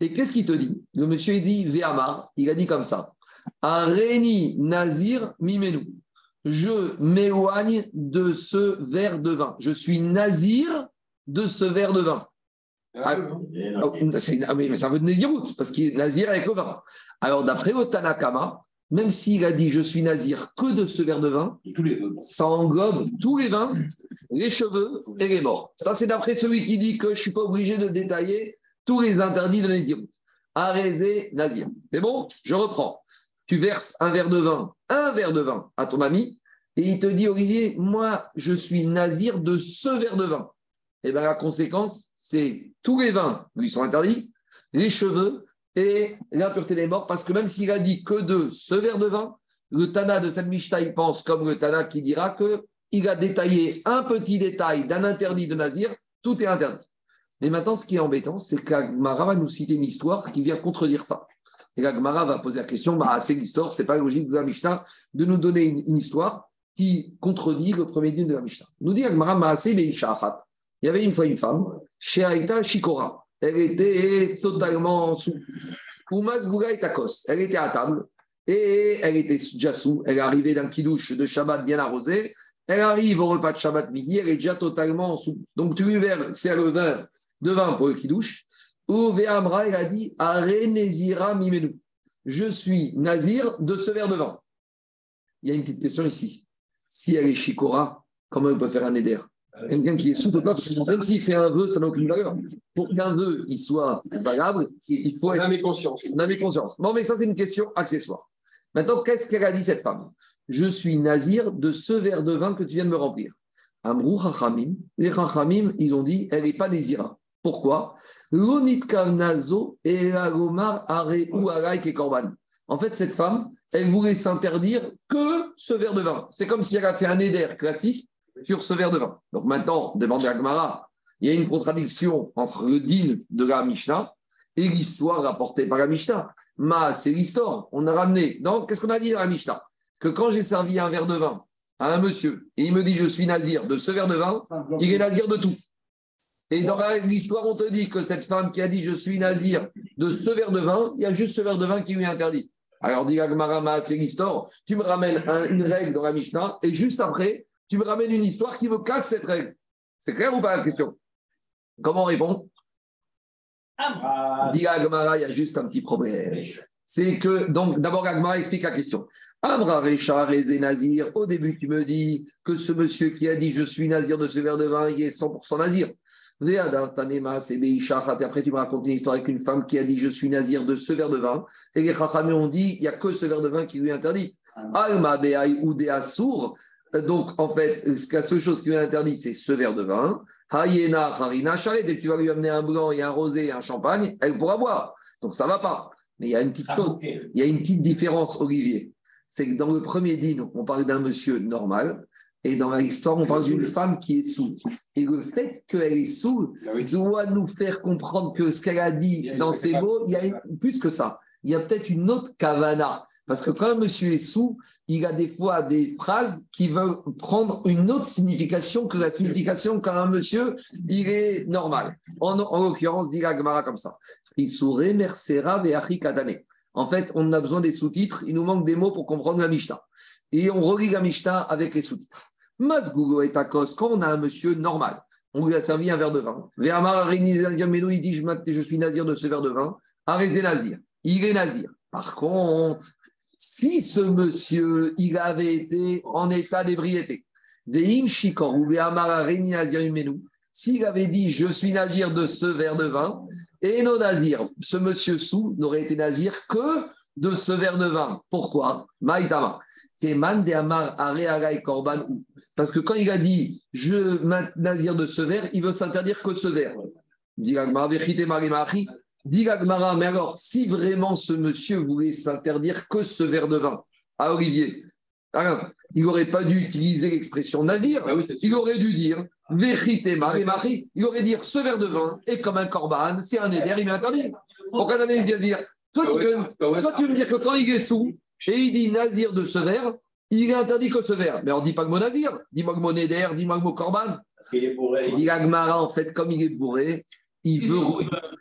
Et qu'est-ce qu'il te dit? Le monsieur dit Véamar, il a dit comme ça Un réni nazir mimenu. Je m'éloigne de ce verre de vin. Je suis nazir de ce verre de vin. Ah, ah, ah, mais ça veut de Nézirut, parce qu'il est Nazir avec le vin. Alors, d'après le Tanakama, même s'il a dit je suis Nazir que de ce verre de vin, ça englobe tous les vins, les cheveux et les morts. Ça, c'est d'après celui qui dit que je ne suis pas obligé de détailler tous les interdits de Nézirut. Arésé, Nazir. C'est bon? Je reprends. Tu verses un verre de vin, un verre de vin à ton ami, et il te dit Olivier, moi, je suis Nazir de ce verre de vin. Eh bien, la conséquence, c'est tous les vins lui sont interdits, les cheveux et l'impureté des morts, parce que même s'il a dit que de ce verre de vin, le Tana de cette Mishnah, il pense comme le Tana qui dira qu'il a détaillé un petit détail d'un interdit de Nazir, tout est interdit. Mais maintenant, ce qui est embêtant, c'est qu'Agmara va nous citer une histoire qui vient contredire ça. Et l'Agmara va poser la question bah, c'est l'histoire, c'est pas logique de la Mishnah de nous donner une, histoire qui contredit le premier dîme de la Mishnah. Nous dit Agmara Maasé Il y avait une fois une femme, chez Aïta Shikora. Elle était totalement sous. et Takos. Elle était à table et elle était déjà sous. Elle est arrivée d'un kidouche de Shabbat bien arrosé. Elle arrive au repas de Shabbat midi, elle est déjà totalement sous. Donc tu lui verses, c'est le vin de vin pour le kidouche. Ou Véamra, il a dit Arenezira mimenu. Je suis nazir de ce verre de vin. Il y a une petite question ici. Si elle est shikora, comment elle peut faire un éder Quelqu'un qui est sous même s'il fait un vœu, ça n'a aucune valeur. Pour qu'un vœu il soit valable, il faut être. On a mes conscience. Mes conscience. Bon, mais ça, c'est une question accessoire. Maintenant, qu'est-ce qu'elle a dit, cette femme? Je suis nazir de ce verre de vin que tu viens de me remplir. Amrou Chachamim, les Chachamim, ils ont dit, elle n'est pas nazira. Pourquoi? En fait, cette femme, elle voulait s'interdire que ce verre de vin. C'est comme si elle a fait un éder classique sur ce verre de vin. Donc maintenant, demandez à Gmara, il y a une contradiction entre le din de la Mishnah et l'histoire rapportée par la Mishnah. Ma, c'est l'histoire. On a ramené. Donc, qu'est-ce qu'on a dit dans la Mishnah? Que quand j'ai servi un verre de vin à un monsieur et il me dit je suis nazir de ce verre de vin, il est nazir de tout. Et dans l'histoire, on te dit que cette femme qui a dit je suis nazir de ce verre de vin, il y a juste ce verre de vin qui lui est interdit. Alors, dit Agmarama, c'est l'histoire. Tu me ramènes une règle dans la Mishnah et juste après, tu me ramènes une histoire qui me casse cette règle. C'est clair ou pas la question? Comment on répond? Dit Agmara, il y a juste un petit problème. C'est que, donc, d'abord, Agmara explique la question. Amra Richard et Nazir, au début, tu me dis que ce monsieur qui a dit je suis nazir de ce verre de vin, il est 100% nazir. Et après, tu me racontes une histoire avec une femme qui a dit je suis nazir de ce verre de vin. Et les Chachamim ont dit il n'y a que ce verre de vin qui lui est interdit. Alma ou donc, en fait, la seule chose qui lui est interdit, c'est ce verre de vin. Hayena, Harina, Chalet, dès que tu vas lui amener un blanc et un rosé et un champagne, elle pourra boire. Donc, ça ne va pas. Mais il y a une petite ah, chose, il y a une petite différence, Olivier. C'est que dans le premier dîner, on parle d'un monsieur normal, et dans l'histoire, on parle d'une femme qui est sous. Et le fait qu'elle est sous ah doit nous faire comprendre que ce qu'elle a dit dans ses mots, il y a plus que ça. Il y a peut-être une autre kavana. Parce que quand un monsieur est sous, il a des fois des phrases qui veulent prendre une autre signification que la signification quand un monsieur, il est normal. En, l'occurrence, dit la Gemara comme ça. En fait, on a besoin des sous-titres, il nous manque des mots pour comprendre la Mishnah. Et on relit la Mishnah avec les sous-titres. Masgugo et Takos, quand on a un monsieur normal, on lui a servi un verre de vin. Il dit Je suis nazir de ce verre de vin. Arrêtez nazir. Il est nazir. Par contre, si ce monsieur, il avait été en état d'ébriété, s'il avait dit je suis nazir de ce verre de vin, et non nazir, ce monsieur sous n'aurait été nazir que de ce verre de vin. Pourquoi? Parce que quand il a dit je nazir de ce verre, il veut s'interdire que ce verre. Dit Gmara, mais alors, si vraiment ce monsieur voulait s'interdire que ce verre de vin à Olivier, il n'aurait pas dû utiliser l'expression nazir, ah il aurait dû dire vérité Marie Marie, il aurait dit ce verre de vin est comme un corban, c'est un éder, il m'est interdit. Pourquoi donner nazir Soit, tu veux, me dire que quand il est sous et il dit nazir de ce verre, il est interdit que ce verre. Mais on ne dit pas le mot nazir, dis-moi le mot néder, dis-moi le mot corban. Dit Gmara, en fait, comme il est bourré, il veut,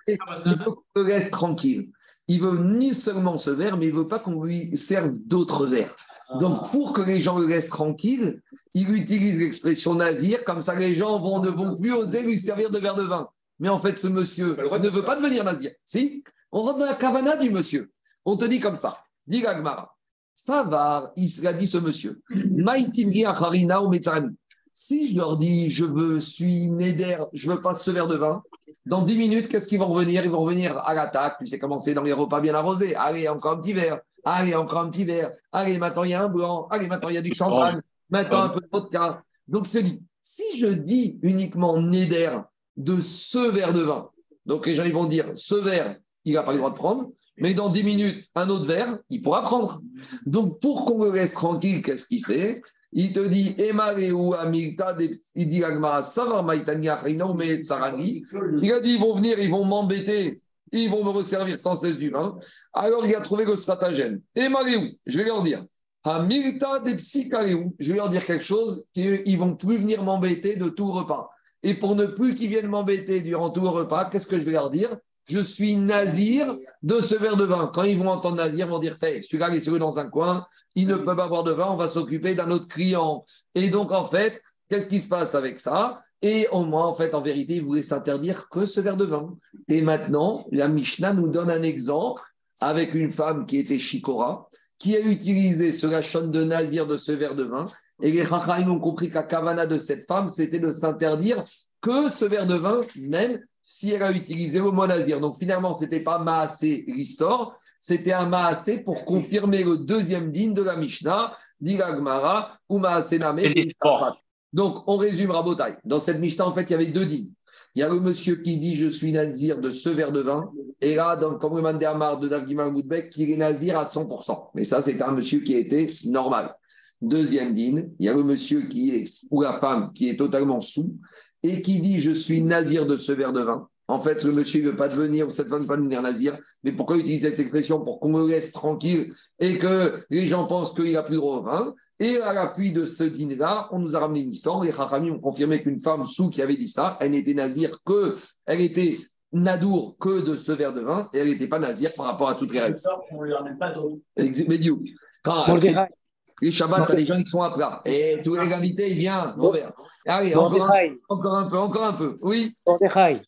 il veut qu'on le laisse tranquille. Il veut ni seulement ce verre, mais il ne veut pas qu'on lui serve d'autres verres. Donc, ah. pour que les gens le laissent tranquille, il utilise l'expression nazir, comme ça les gens vont, ne vont plus oser lui servir de verre de vin. Mais en fait, ce monsieur ne veut pas devenir nazir. Si? On rentre dans la cavana du monsieur. On te dit comme ça. Dit Gagmara. Ça va, il a dit ce monsieur. Si je leur dis, je veux, suis Néder, je veux pas ce verre de vin, dans 10 minutes, qu'est-ce qu'ils vont revenir? Ils vont revenir à l'attaque. Tu sais comment c'est dans les repas bien arrosés. Allez, encore un petit verre. Allez, encore un petit verre. Allez, maintenant il y a un blanc. Allez, maintenant il y a du champagne. Maintenant un peu de vodka. Donc c'est dit. Si je dis uniquement Néder de ce verre de vin, donc les gens ils vont dire ce verre, il n'a pas le droit de prendre, mais dans 10 minutes, un autre verre, il pourra prendre. Donc, pour qu'on le laisse tranquille, qu'est-ce qu'il fait? Il te dit, Emareu Amilta, il dit Agmara, Savar Maitania, mais Tsarani. Il a dit, ils vont venir, ils vont m'embêter, ils vont me resservir sans cesse du vin. Alors, il a trouvé le stratagème. Emareu, je vais leur dire, Amilta de je vais leur dire quelque chose, qu'ils ne vont plus venir m'embêter de tout repas. Et pour ne plus qu'ils viennent m'embêter durant tout le repas, qu'est-ce que je vais leur dire? Je suis nazir de ce verre de vin. Quand ils vont entendre nazir, ils vont dire c'est celui-là, laissez-le dans un coin, ils ne peuvent pas avoir de vin, on va s'occuper d'un autre client. Et donc, en fait, qu'est-ce qui se passe avec ça? Et au moins, en fait, en vérité, ils voulaient s'interdire que ce verre de vin. Et maintenant, la Mishnah nous donne un exemple avec une femme qui était Shikora, qui a utilisé ce lachon de nazir de ce verre de vin et les Rachaim ont compris qu'à Kavana de cette femme, c'était de s'interdire que ce verre de vin, même si elle a utilisé le mot nazir. Donc finalement, ce n'était pas Maasé l'histoire, c'était un Maasé pour confirmer le deuxième din de la Mishnah, d'Iragmara, ou Maasé Namé. Donc on résume Rabotai. Dans cette Mishnah, en fait, il y avait deux dînes. Il y a le monsieur qui dit je suis nazir de ce verre de vin. Et là, dans, comme le Mandéamar de Davgimar Moudbek, il est nazir à 100%. Mais ça, c'est un monsieur qui était normal. Deuxième dîne, il y a le monsieur qui est, ou la femme qui est totalement sous et qui dit Je suis nazir de ce verre de vin. En fait, le monsieur ne veut pas devenir, ou cette femme ne veut pas devenir nazir. Mais pourquoi utiliser cette expression? Pour qu'on me laisse tranquille et que les gens pensent qu'il a plus droit au vin. Et à l'appui de ce dîner-là, on nous a ramené une histoire. Les Chachamim ont confirmé qu'une femme sous qui avait dit ça, elle n'était nazir que, elle était nadour que de ce verre de vin et elle n'était pas nazir par rapport à toutes les règles. On ne lui ramène pas d'eau. Mais Quand, les Shabbat, des gens qui sont à plat. Et tous les invités, ils viennent, Robert. Allez, encore, un, encore un peu, encore un peu. Oui. Mordechai.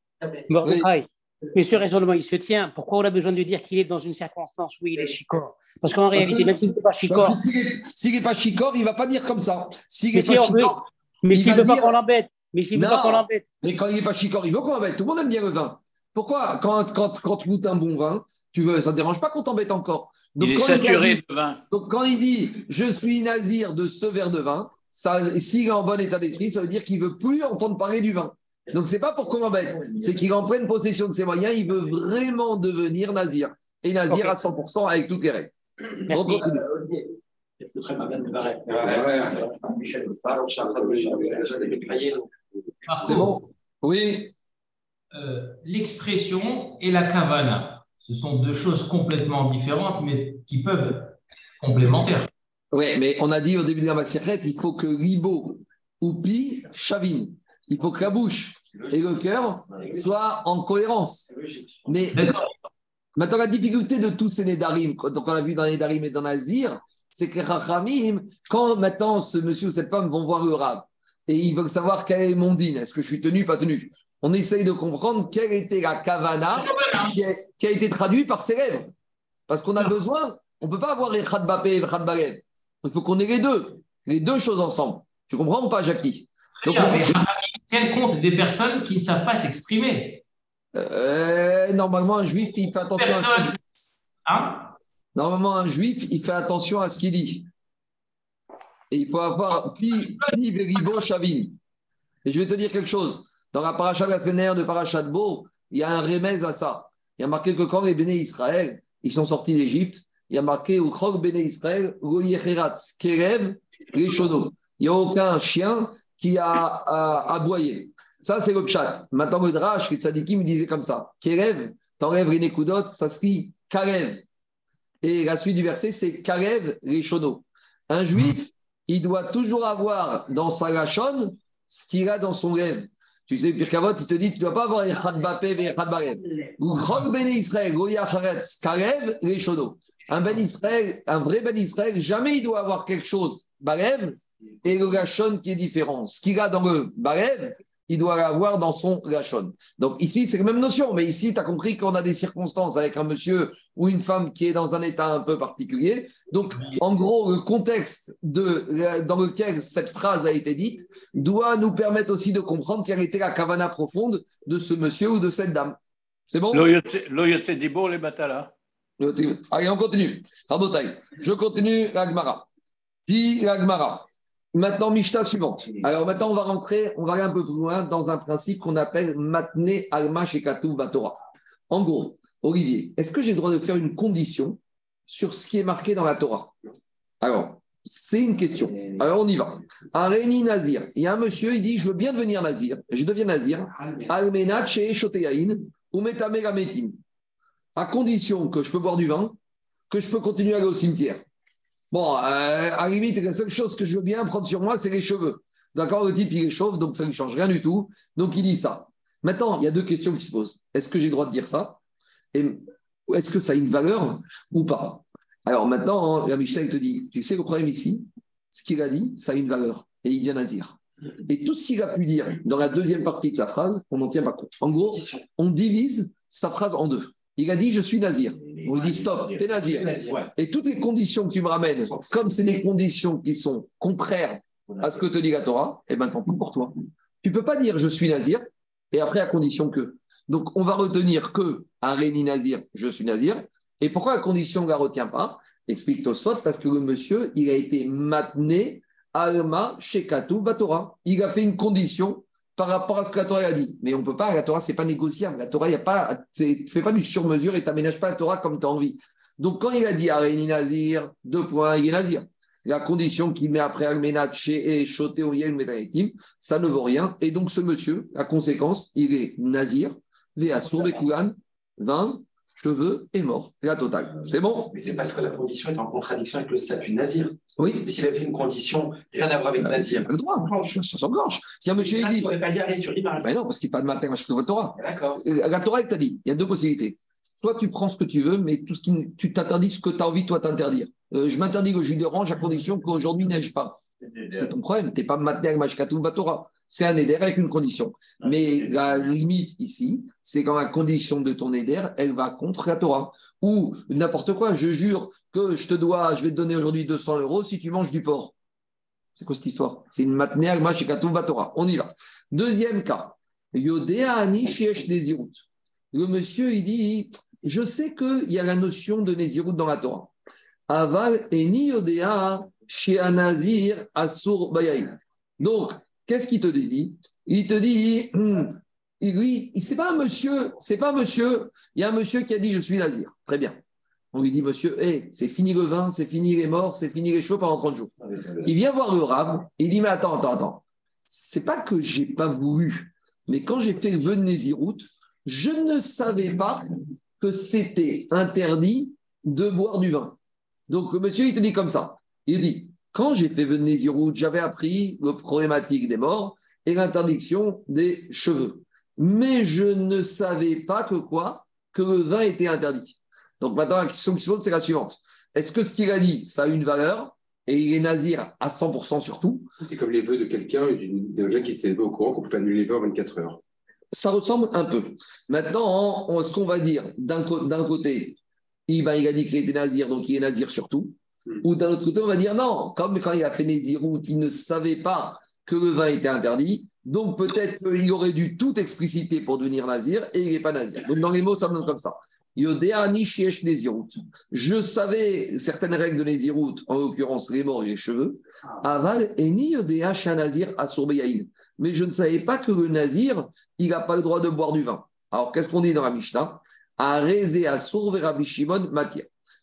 Mordechai. Mais ce raisonnement, il se tient. Pourquoi on a besoin de dire qu'il est dans une circonstance où il est chicor Parce qu'en réalité, même s'il n'est pas chicor. S'il n'est pas chicor, il ne va pas dire comme ça. S'il n'est pas chicor. Mais s'il ne veut pas qu'on l'embête. Mais s'il ne veut pas qu'on l'embête. Mais quand il n'est pas chicor, il veut qu'on l'embête. Tout le monde aime bien le vin. Pourquoi quand, quand, quand tu goûtes un bon vin, tu veux, ça ne te dérange pas qu'on t'embête encore? Donc, il est saturé de vin. Donc quand il dit je suis nazir de ce verre de vin, s'il est en bon état d'esprit, ça veut dire qu'il ne veut plus entendre parler du vin. Donc c'est pas pour qu'on m'embête, c'est qu'il en prenne possession de ses moyens, il veut vraiment devenir nazir. Et nazir à 100% avec toutes les règles. C'est bon Oui. Euh, l'expression et la kavana. Ce sont deux choses complètement différentes, mais qui peuvent être complémentaires. Oui, mais on a dit au début de la Massirette, il faut que Ribo, Oupi, Chavine, il faut que la bouche et le cœur soient en cohérence. Mais maintenant, la difficulté de tous ces Nédarim, donc on a vu dans les Nédarim et dans Nazir, c'est que Rachamim, quand maintenant ce monsieur ou cette femme vont voir le rab, et ils veulent savoir quel est mon din, est-ce que je suis tenu, pas tenu? On essaye de comprendre quelle était la kavana qui a, été traduite par ses lèvres. Parce qu'on a besoin, on ne peut pas avoir Echad Bapé et Echad Balev. Il faut qu'on ait les deux, les deux choses ensemble. Tu comprends ou pas, Jackie? Donc, tiennent compte des personnes qui ne savent pas s'exprimer. Euh, normalement, un juif, il fait attention à ce qu'il dit. Hein? Normalement, un juif, il fait attention à ce qu'il dit. Et il faut avoir Pi, Veribo, Shavin. Et je vais te dire quelque chose. Dans la paracha de la semaine de paracha de Beau, il y a un remèze à ça. Il y a marqué que quand les béné Israël, ils sont sortis d'Égypte, il y a marqué au béné Israël, Kerev, Il n'y a aucun chien qui a, aboyé. Ça, c'est le pshat. Maintenant, le drash, les me disait comme ça. Kerev, t'enlèves les nekudot, ça se dit Karev. Et la suite du verset, c'est Karev, les Un juif, il doit toujours avoir dans sa lachon ce qu'il a dans son rêve. Tu sais, Pirkavot, il te dit, tu ne dois pas avoir Echad Bapé et Echad Barev. Ou Chog Ben Israël, Goya Karev, Reshodo. Un Ben Israël, un vrai Ben Israël, jamais il doit avoir quelque chose, Barev, et le Gachon qui est différent. Ce qu'il a dans le Barev, il doit l'avoir dans son Gachon. Donc ici, c'est la même notion, mais ici, tu as compris qu'on a des circonstances avec un monsieur ou une femme qui est dans un état un peu particulier. Donc, en gros, le contexte de, dans lequel cette phrase a été dite doit nous permettre aussi de comprendre quelle était la cavana profonde de ce monsieur ou de cette dame. C'est bon? L'Oyotse les Batala. Allez, on continue. Je continue l'Agmara. Dit l'Agmara. Maintenant, Mishnah suivante. Alors maintenant, on va rentrer, on va aller un peu plus loin dans un principe qu'on appelle Matne Alma Shekatu Batora. En gros, Olivier, est-ce que j'ai le droit de faire une condition sur ce qui est marqué dans la Torah? Alors, c'est une question. Alors, on y va. Un Réni Nazir. Il y a un monsieur, il dit Je veux bien devenir Nazir. Je deviens Nazir. Almenat Shoteyain ou. À condition que je peux boire du vin, que je peux continuer à aller au cimetière. Bon, euh, à la limite, la seule chose que je veux bien prendre sur moi, c'est les cheveux. D'accord Le type, il est chauve, donc ça ne change rien du tout. Donc, il dit ça. Maintenant, il y a deux questions qui se posent. Est-ce que j'ai le droit de dire ça? Et est-ce que ça a une valeur ou pas? Alors maintenant, la Mishnah, il te dit, tu sais le problème ici? Ce qu'il a dit, ça a une valeur. Et il devient nazir. Et tout ce qu'il a pu dire dans la deuxième partie de sa phrase, on n'en tient pas compte. En gros, on divise sa phrase en deux. Il a dit Je suis nazir. On lui dit Stop, t'es nazir. Et toutes les conditions que tu me ramènes, comme c'est des conditions qui sont contraires à ce que te dit la Torah, eh bien, tant pis pour toi. Tu ne peux pas dire Je suis nazir et après à condition que. Donc, on va retenir que un Réni Nazir, je suis Nazir. Et pourquoi la condition ne la retient pas? Explique Tosfot, parce que le monsieur, il a été maintenu Alma Shekatu Batora. Il a fait une condition par rapport à ce que la Torah a dit. Mais on ne peut pas, la Torah, ce n'est pas négociable. La Torah, il a pas, tu ne fais pas du sur-mesure et tu n'aménages pas la Torah comme tu as envie. Donc, quand il a dit Aréni Nazir, deux points, il est Nazir. La condition qu'il met après Almenat chez et Choté ça ne vaut rien. Et donc, ce monsieur, la conséquence, il est Nazir, Véasour, Bekoulan, 20, cheveux et mort. C'est la totale. C'est bon Mais c'est parce que la condition est en contradiction avec le statut Nazir. Oui. Mais s'il avait une condition, rien à voir avec Nazir. Pas le droit, ça s'engorge. Si un monsieur il il dit. ne pourrait pas y aller sur l'image. Ben non, parce qu'il n'y a pas de matin, je la Torah. D'accord. La Torah, elle t'a dit, il y a deux possibilités. Soit tu prends ce que tu veux, mais tout ce qui, tu t'interdis ce que tu as envie, toi, t'interdire. Euh, je m'interdis le jus d'orange à condition qu'aujourd'hui, il neige pas. C'est ton problème. Tu n'es pas matin, Mashkatou, Batora. C'est un éder avec une condition. Mais la limite ici, c'est quand la condition de ton éder, elle va contre la Torah. Ou n'importe quoi, je jure que je te dois, je vais te donner aujourd'hui 200 euros si tu manges du porc. C'est quoi cette histoire? C'est une Mashkatou, Batora. On y va. Deuxième cas. Yodea Ani Shiesh Nezirut. Le monsieur, il dit Je sais qu'il y a la notion de Nezirut dans la Torah. Aval Eni Yodea Nazir Asur Bayaï. Donc, qu'est-ce qu'il te dit? Il te dit, hum, lui, c'est pas un monsieur, c'est pas un monsieur, il y a un monsieur qui a dit je suis nazir. Très bien. On lui dit, monsieur, hey, c'est fini le vin, c'est fini les morts, c'est fini les cheveux pendant 30 jours. Il vient voir le rab, il dit, mais attends, attends, attends. C'est pas que j'ai pas voulu, mais quand j'ai fait le vœu je ne savais pas que c'était interdit de boire du vin. Donc le monsieur, il te dit comme ça. Il dit, quand j'ai fait venir Nézirut, j'avais appris le problématique des morts et l'interdiction des cheveux. Mais je ne savais pas que quoi Que le vin était interdit. Donc maintenant, la question qui se pose, c'est la suivante. Est-ce que ce qu'il a dit, ça a une valeur et il est nazir à 100% surtout C'est comme les vœux de quelqu'un, d'un gars qui s'est au courant qu'on peut annuler les vœux en 24 heures. Ça ressemble un peu. Maintenant, on, ce qu'on va dire, d'un côté, il, ben, il a dit qu'il était nazir, donc il est nazir surtout. Ou d'un autre côté, on va dire non, comme quand il a fait Nézirout, il ne savait pas que le vin était interdit, donc peut-être qu'il aurait dû tout expliciter pour devenir nazir et il n'est pas nazir. Donc dans les mots, ça donne comme ça. Je savais certaines règles de Nézirout, en l'occurrence les morts et les cheveux. Aval et ni nazir Mais je ne savais pas que le nazir, il n'a pas le droit de boire du vin. Alors qu'est-ce qu'on dit dans la Mishnah?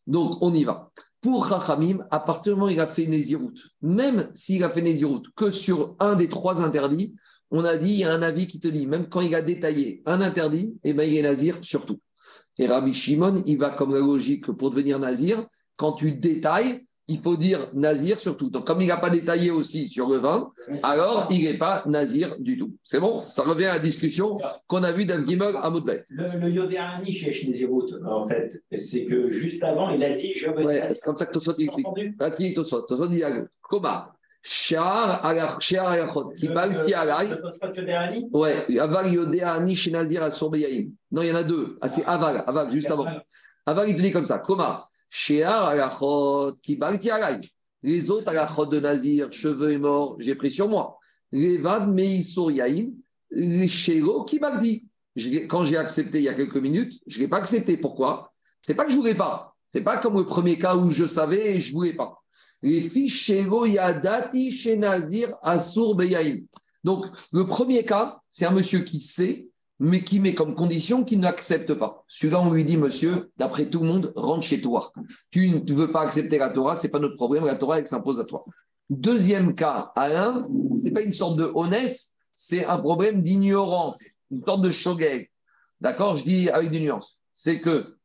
Donc on y va. Pour Rachamim, à partir du moment où il a fait Nézirut, même s'il a fait Nézirut que sur un des trois interdits, on a dit, il y a un avis qui te dit, même quand il a détaillé un interdit, eh ben, il est Nazir surtout. Et Rabbi Shimon, il va comme la logique pour devenir Nazir, quand tu détailles, il faut dire nazir surtout. Donc, comme il n'a pas détaillé aussi sur le vin, alors il n'est pas nazir du tout. C'est bon? Ça revient à la discussion qu'on a vue d'un Gimel à Moudbet. Le, le Yodéani chez Shnezirout, en fait, c'est que juste avant, il a dit Je veux. Ouais, c'est comme ça que Tosot explique. Explique Tosot. Tosot dit Comment Shar Ayachot, parle qui alay. Ouais, Aval Yodéani chez Nazir à Sourbeyaïm. Non, il y en a deux. Ah, c'est Aval, Aval, juste avant. Aval, il te dit comme ça. Comment les autres alachot de Nazir, cheveux et morts, j'ai pris sur moi. Les vad meisur les shelo dit. Quand j'ai accepté il y a quelques minutes, je ne l'ai pas accepté. Pourquoi? C'est pas que je ne voulais pas. C'est pas comme le premier cas où je savais et je ne voulais pas. Les fiches yadati chez Nazir asur. Donc, le premier cas, c'est un monsieur qui sait mais qui met comme condition qu'il n'accepte pas. Celui-là, on lui dit, monsieur, d'après tout le monde, rentre chez toi. Tu ne veux pas accepter la Torah, c'est pas notre problème, la Torah, elle s'impose à toi. Deuxième cas, Alain, c'est pas une sorte de honnête, c'est un problème d'ignorance, une sorte de shogeg. D'accord Je dis avec des nuances. C'est que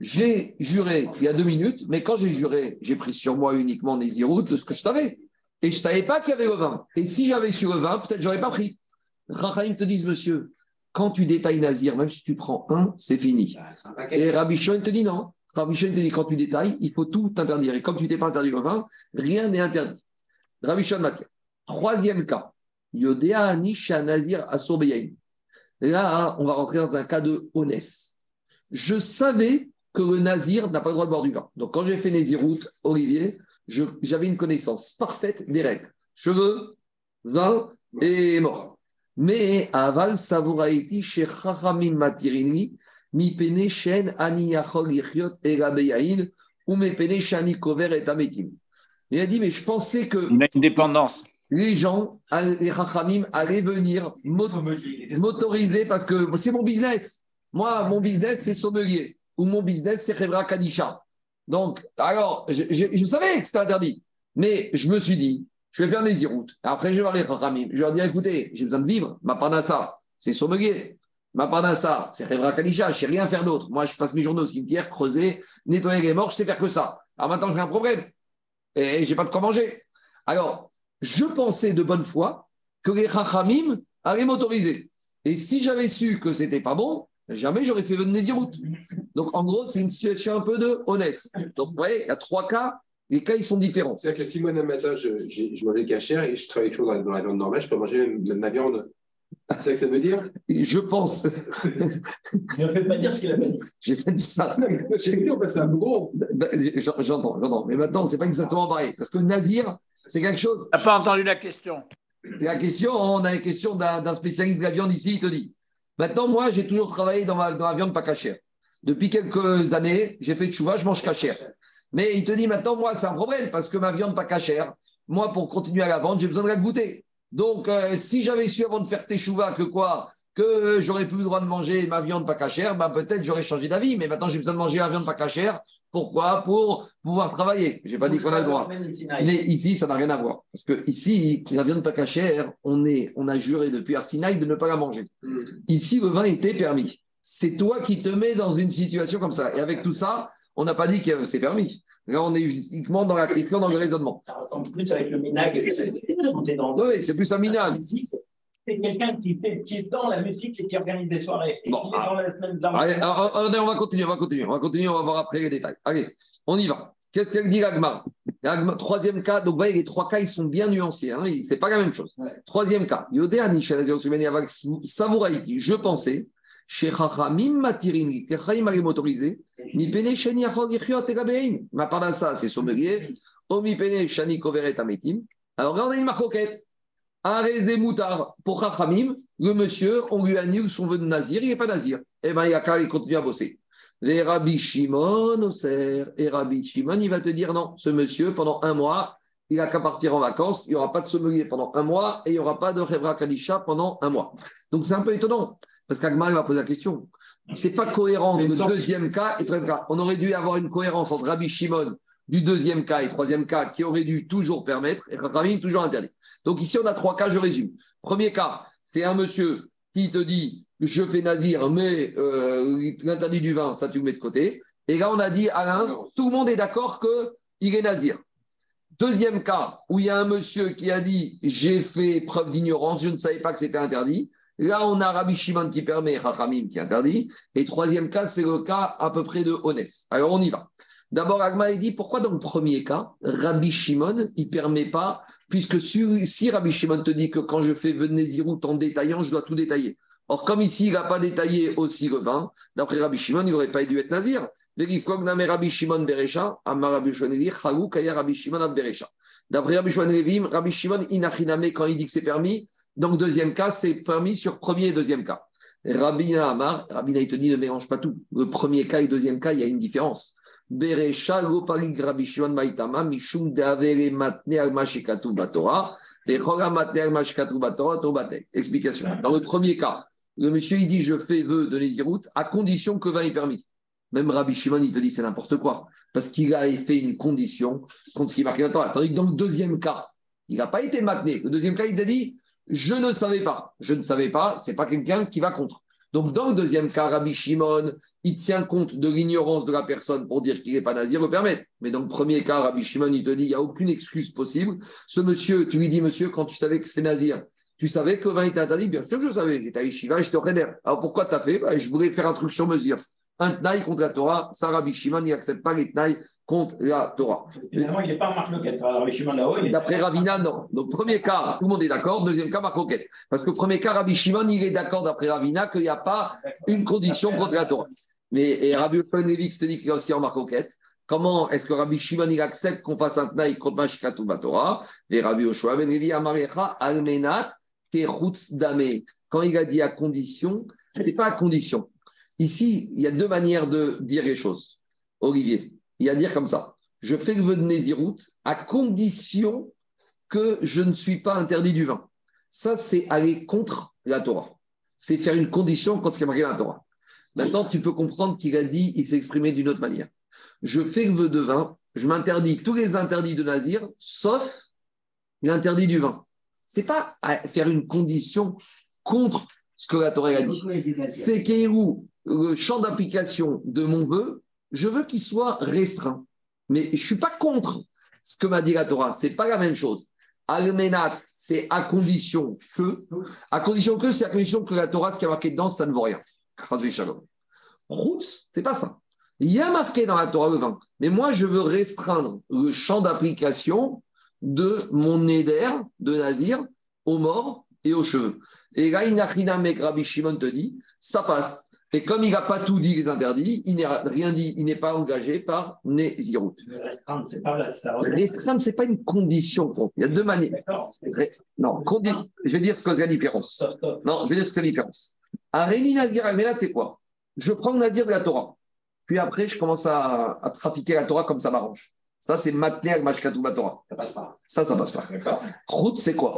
j'ai juré il y a deux minutes, mais quand j'ai juré, j'ai pris sur moi uniquement des de ce que je savais. Et je ne savais pas qu'il y avait le vin. Et si j'avais su le vin, peut-être j'aurais pas pris. Rahim te disent, monsieur, quand tu détailles Nazir, même si tu prends un, c'est fini. Et Rabbi Shon te dit non. Rabbi Shon te dit quand tu détailles, il faut tout interdire. Et comme tu t'es pas interdit le vin, rien n'est interdit. Rabbi Shon Troisième cas. Yodea Anisha Nazir Asobeyain. Là, on va rentrer dans un cas de honnête. Je savais que le Nazir n'a pas le droit de boire du vin. Donc, quand j'ai fait Naziroute, Olivier, j'avais une connaissance parfaite des règles. Cheveux, vin et mort. Mais aval savouraïti chez Chachamim matirini, mi pene shen ani yachol yichiot erabeyain, ou me pene shani kover et ametim. Il a dit, mais je pensais que. Il a une dépendance. Les gens, les Chachamim, allaient venir m'autoriser parce que c'est mon business. Moi, mon business, c'est sommelier. Ou mon business, c'est Khevra Kadisha. Donc, alors, je, savais que c'était interdit. Mais je me suis dit, je vais faire mes iroutes. Après, je vais les Chachamim. Je vais leur dire, écoutez, j'ai besoin de vivre. Ma panassa, c'est sommelier. Ma panassa, c'est Khevra Kadisha. Je ne sais rien faire d'autre. Moi, je passe mes journées au cimetière, creuser, nettoyer les morts. Je sais faire que ça. Alors maintenant, j'ai un problème. Et j'ai pas de quoi manger. Alors, je pensais de bonne foi que les Chachamim allaient m'autoriser. Et si j'avais su que c'était pas bon, jamais j'aurais fait venir Néziroute. Donc, en gros, c'est une situation un peu de honnête. Donc, vous voyez, il y a trois cas. Les cas, ils sont différents. C'est-à-dire que si moi, un matin, je, je, mangeais cachère et je travaille toujours dans la, viande normale, je peux manger même, ma viande. C'est ça que ça veut dire? Je pense. ne fais pas dire ce qu'il a pas dit. J'ai pas dit ça. J'ai dit, c'est un peu gros. J'entends, j'entends. Mais maintenant, c'est pas exactement pareil. Parce que Nazir, c'est quelque chose. Tu n'as pas entendu la question? La question, on a la question d'un spécialiste de la viande ici, il te dit. Maintenant, moi, j'ai toujours travaillé dans, dans la viande pas cachère. Depuis quelques années, j'ai fait de chouva, je mange cachère. Mais il te dit maintenant, moi, c'est un problème parce que ma viande pas cachère, moi, pour continuer à la vendre, j'ai besoin de la goûter. Donc, euh, si j'avais su avant de faire tes chouvas que quoi que j'aurais plus le droit de manger ma viande pas cachère, bah peut-être j'aurais changé d'avis. Mais maintenant, j'ai besoin de manger ma viande pas cachère. Pourquoi? Pour pouvoir travailler. Je n'ai pas dit qu'on a le droit. Mais ici, ça n'a rien à voir. Parce que ici, la viande pas cachère, on, est, on a juré depuis Arsinaï de ne pas la manger. Mm. Ici, le vin était permis. C'est toi qui te mets dans une situation comme ça. Et avec tout ça, on n'a pas dit que c'est permis. Là, on est uniquement dans la question, dans le raisonnement. Ça ressemble plus avec le minag. Oui, c'est plus un minage c'est quelqu'un qui fait qui est dans la musique et qui organise des soirées. Et bon, dans la semaine de la allez, allez, on va continuer, on va continuer, on va continuer, on va voir après les détails. Allez, on y va. Qu'est-ce qu'elle dit l'agma Troisième cas, donc voyez, les trois cas, ils sont bien nuancés, hein, c'est pas la même chose. Ouais. Troisième cas, Yodéani, je pensais, chez Chachamim Matirin, que Chachamim allait m'autoriser, ni pene shani achog yichiot et Ma part ça, c'est sommelier, omi pene shani koveret ametim. Alors là, on a une marcoquette. Un moutar pour Chachamim, le monsieur, on lui annule son vœu de nazir, il n'est pas nazir. Eh bien, il a qu'à continuer à bosser. Les Rabbi Shimon, et Rabbi Shimon, il va te dire non, ce monsieur, pendant un mois, il n'a qu'à partir en vacances, il n'y aura pas de sommelier pendant un mois et il n'y aura pas de Revra Kadisha pendant un mois. Donc c'est un peu étonnant, parce qu'Agmar va poser la question. Ce n'est pas cohérent entre le deuxième cas et le troisième cas. On aurait dû avoir une cohérence entre Rabbi Shimon du deuxième cas et troisième cas qui aurait dû toujours permettre et Rabbi toujours interdit. Donc ici, on a trois cas, je résume. Premier cas, c'est un monsieur qui te dit je fais nazir, mais euh, l'interdit du vin, ça tu le mets de côté. Et là, on a dit, Alain, tout le monde est d'accord qu'il est nazir. Deuxième cas, où il y a un monsieur qui a dit j'ai fait preuve d'ignorance, je ne savais pas que c'était interdit. Là, on a Rabbi Shimon qui permet, Rachamim qui interdit. Et troisième cas, c'est le cas à peu près de Honès. Alors, on y va. D'abord, Agma dit pourquoi dans le premier cas, Rabbi Shimon, il ne permet pas, puisque si Rabbi Shimon te dit que quand je fais Venezirout en détaillant, je dois tout détailler. Or, comme ici, il n'a pas détaillé aussi le vin, d'après Rabbi Shimon, il n'aurait pas dû être nazir. D'après Rabbi Shimon Rabbi Shimon quand il dit que c'est permis, donc deuxième cas, c'est permis sur premier et deuxième cas. Rabbi Amar, Rabbi il te ne mélange pas tout. Le premier cas et le deuxième cas, il y a une différence. Berecha. Explication. Dans le premier cas, Le monsieur, il dit Je fais vœu de Nézirout à condition que vin est permis. Même Rabbi Shimon, il te dit C'est n'importe quoi. Parce qu'il a fait une condition contre ce qui est marqué dans. Tandis que dans le deuxième cas, il n'a pas été maintenu. Le deuxième cas, il t'a dit Je ne savais pas. Je ne savais pas, c'est pas quelqu'un qui va contre. Donc, dans le deuxième cas, Rabbi Shimon, il tient compte de l'ignorance de la personne pour dire qu'il n'est pas nazir, le permettre. Mais dans le premier cas, Rabbi Shimon, il te dit il n'y a aucune excuse possible. Ce monsieur, tu lui dis Monsieur, quand tu savais que c'est nazir, tu savais que le vin était interdit? Bien sûr que je savais. J'étais à Yeshiva, j'étais au. Alors pourquoi tu as fait? Bah, Je voulais faire un truc sur mesure. Un tnaï contre la Torah, ça, Rabbi Shimon, il n'accepte pas les tnaï contre la Torah. Finalement, il n'est pas marque loquette. Rabbi Shimon là-haut. il est- D'après Ravina, non. Donc, premier cas, tout le monde est d'accord. Deuxième cas, Marcoquette. Parce que premier cas, Rabbi Shimon, il est d'accord d'après Ravina qu'il n'y a pas une condition contre la Torah. Mais et Rabbi qui te dit qu'il est aussi en Marcoquette. Comment est-ce que Rabbi Shimon il accepte qu'on fasse un tnaï contre Mashkatu Torah Et Rabbi Oshua Ben Levi Amarecha Almenat Terutz Dame. Quand il a dit à condition, ce n'est pas à condition. Ici, il y a deux manières de dire les choses. Olivier, il y a à dire comme ça. Je fais le vœu de Nézirout à condition que je ne suis pas interdit du vin. Ça, c'est aller contre la Torah. C'est faire une condition contre ce qui est marqué dans la Torah. Maintenant, tu peux comprendre qu'il a dit, il s'est exprimé d'une autre manière. Je fais le vœu de vin, je m'interdis tous les interdits de Nazir, sauf l'interdit du vin. C'est pas à faire une condition contre ce que la Torah a dit. C'est où le champ d'application de mon vœu, je veux qu'il soit restreint. Mais je ne suis pas contre ce que m'a dit la Torah. Ce n'est pas la même chose. Almenat, c'est à condition que. À condition que, c'est à condition que la Torah, ce qui est marqué dedans, ça ne vaut rien. Route, c'est pas ça. Il y a marqué dans la Torah le vin. Mais moi, je veux restreindre le champ d'application de mon éder de Nazir aux morts et aux cheveux. Et là, Inachina Mek Rabbi Shimon te dit, ça passe. Et comme il n'a pas tout dit les interdits, il n'est rien dit, il n'est pas engagé par Nézirut. Le restreindre, c'est pas là. Ça Restreindre, ce n'est pas une condition. Il y a deux manières. Non, condi- je vais dire ce que c'est la différence. Non, je vais dire ce que c'est la différence. Un Rémi Nazir Almélat, c'est quoi? Je prends le Nazir de la Torah. Puis après, je commence à, à trafiquer la Torah comme ça m'arrange. Ça, c'est maintenir le Mashkatou Torah. Ça passe pas. Ça, ça passe pas. Route, c'est quoi?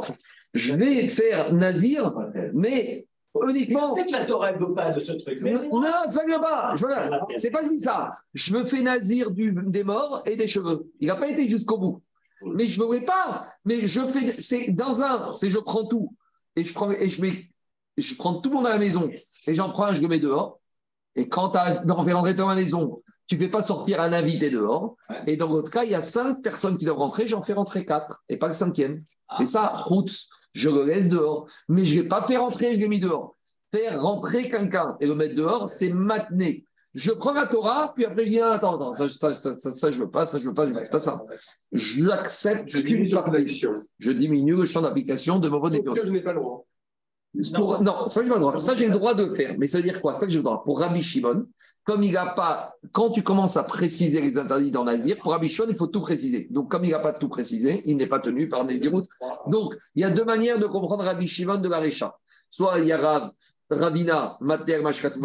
Je vais faire Nazir, mais uniquement. C'est que la Torah ne veut pas de ce truc. Mais Non, non, ça ne vient pas. Je veux- C'est pas dit ça. Je me fais nazir du, des morts et des cheveux. Il n'a pas été jusqu'au bout. Mais je ne voulais pas. Mais je fais. C'est dans un. C'est je prends tout et je prends et je mets. Je prends tout le monde à la maison et j'en prends un, je le mets dehors. Et quand tu as fait rentrer dans la maison, tu ne fais pas sortir un invité dehors. Ouais. Et dans l'autre cas, il y a cinq personnes qui doivent rentrer, j'en fais rentrer quatre et pas le cinquième. C'est ça, route. Je le laisse dehors. Mais je ne l'ai pas fait rentrer, je l'ai mis dehors faire rentrer quelqu'un et le mettre dehors, c'est maintenir. Je prends la Torah, puis après je dis, ah, attends, attends, ça, ça, ça, ça, je veux pas, ça, je veux pas, je veux pas, c'est pas ça. J'accepte Je. Je diminue le champ d'application de mon vote je n'ai pas le droit. Non, que j'ai le droit. Ça, j'ai le droit de faire. Mais ça veut dire quoi? Que j'ai le droit. Pour Rabbi Shimon, comme il n'a pas. Quand tu commences à préciser les interdits dans Nazir, pour Rabbi Shimon, il faut tout préciser. Donc, comme il n'a pas tout précisé, il n'est pas tenu par Nazirut. Donc, il y a deux manières de comprendre Rabbi Shimon de la Récha. Soit il y a Rav, Ravina, Matner, Mashkatu,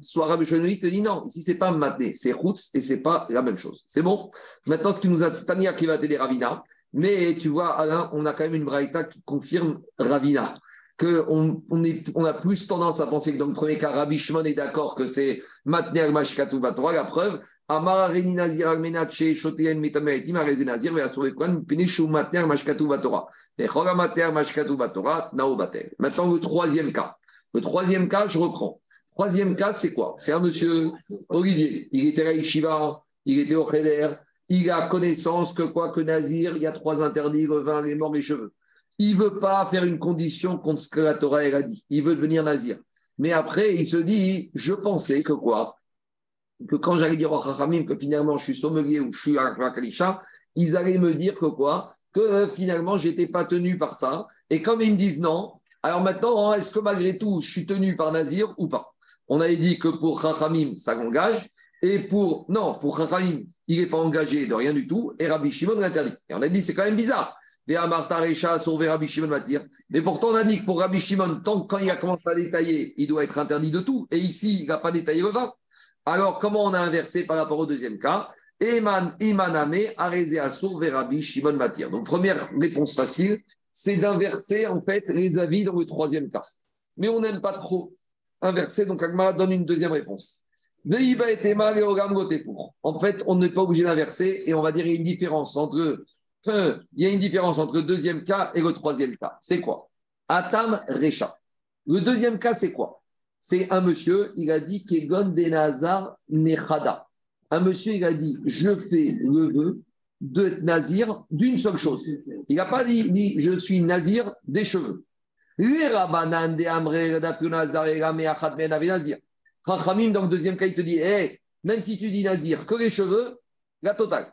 soit Rabbi Shimon te dit non, ici c'est pas Matner, c'est Routz et c'est pas la même chose. C'est bon? Maintenant, ce qui nous a Tania qui va t'aider Ravina, mais tu vois, Alain, on a quand même une braïta qui confirme Ravina qu'on on on a plus tendance à penser que dans le premier cas, Rabbi Shimon est d'accord que c'est Matner Mashkatu Torah. La preuve, Amar Reni Nazir Almenat She Shoteyen Mitameretim Areze Nazir Veasure Kwan Pineshu Matner Mashkatu Torah. Et Chola Matner Mashkatu Torah Nao Batel. Maintenant, le troisième cas. Le troisième cas, je reprends. Troisième cas, c'est quoi? C'est un monsieur Olivier. Il était à Yeshiva, il était au Cheder, il a connaissance que quoi? Que Nazir, il y a trois interdits, le vin, les morts, les cheveux. Il veut pas faire une condition contre ce que la Torah a dit. Il veut devenir Nazir. Mais après, il se dit, je pensais que quoi? Que quand j'allais dire au Chachamim que finalement je suis sommelier ou je suis Kalisha, ils allaient me dire que quoi? Que euh, finalement, je n'étais pas tenu par ça. Et comme ils me disent non, alors maintenant, hein, est-ce que malgré tout, je suis tenu par Nazir ou pas? On avait dit que pour Chachamim, ça engage. Et pour. Non, pour Chachamim, il n'est pas engagé de rien du tout. Et Rabbi Shimon l'interdit. Et on a dit, c'est quand même bizarre. Mais pourtant, on a dit que pour Rabbi Shimon, tant que quand il a commencé à détailler, il doit être interdit de tout. Et ici, il n'a pas détaillé le vin. Alors, comment on a inversé par rapport au deuxième cas? Eman Imaname, Arezé Assour, Rabbi Shimon Matir. Donc, première réponse facile, c'est d'inverser en fait les avis dans le troisième cas. Mais on n'aime pas trop inversé. Donc, Agma donne une deuxième réponse. En fait, on n'est pas obligé d'inverser et on va dire y a une différence entre. Il y a une différence entre le deuxième cas et le troisième cas. C'est quoi? Atam Recha. Le deuxième cas, c'est quoi? C'est un monsieur, il a dit Kegon Denazar Nechada. Un monsieur, il a dit Je fais le vœu de nazir d'une seule chose. Il n'a pas dit, Je suis nazir des cheveux. Les. Rachamim, dans le deuxième cas, il te dit même si tu dis nazir que les cheveux, la totale.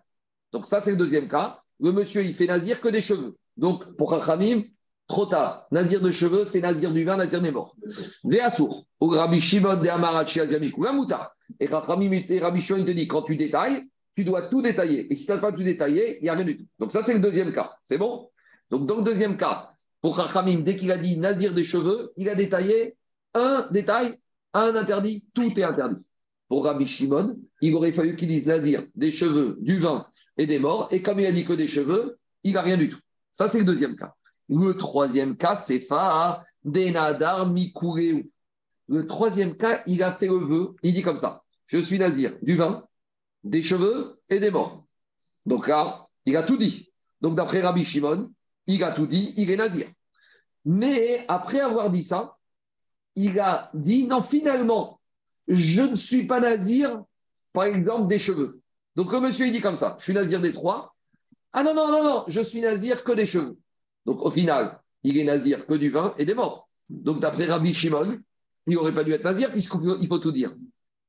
Donc, ça, c'est le deuxième cas. Le monsieur, il fait nazir que des cheveux. Donc, pour Rachamim, trop tard. Nazir de cheveux, c'est nazir du vin, nazir des morts. Véasour, au Rabbi Shimon de Amarachi Aziamikou. Et Rachamim et Rabbi Shimon, il te dit quand tu détailles, tu dois tout détailler. Et si tu n'as pas tout détaillé, il n'y a rien du tout. Donc, ça, c'est le deuxième cas. C'est bon? Donc, dans le deuxième cas, pour Rachamim, dès qu'il a dit nazir des cheveux, il a détaillé un détail, un interdit, tout est interdit. Pour Rabbi Shimon, il aurait fallu qu'il dise nazir des cheveux, du vin et des morts. Et comme il a dit que des cheveux, il n'a rien du tout. Ça, c'est le deuxième cas. Le troisième cas, c'est Fa Denadar Mikureu. Le troisième cas, il a fait le vœu. Il dit comme ça Je suis nazir du vin, des cheveux et des morts. Donc là, il a tout dit. Donc d'après Rabbi Shimon, il a tout dit, il est nazir. Mais après avoir dit ça, il a dit non, finalement, je ne suis pas nazir, par exemple, des cheveux. Donc le monsieur, il dit comme ça je suis nazir des trois. Ah non, non, non, non, je suis nazir que des cheveux. Donc au final, il est nazir que du vin et des morts. Donc d'après Rabbi Shimon, il n'aurait pas dû être nazir puisqu'il faut tout dire.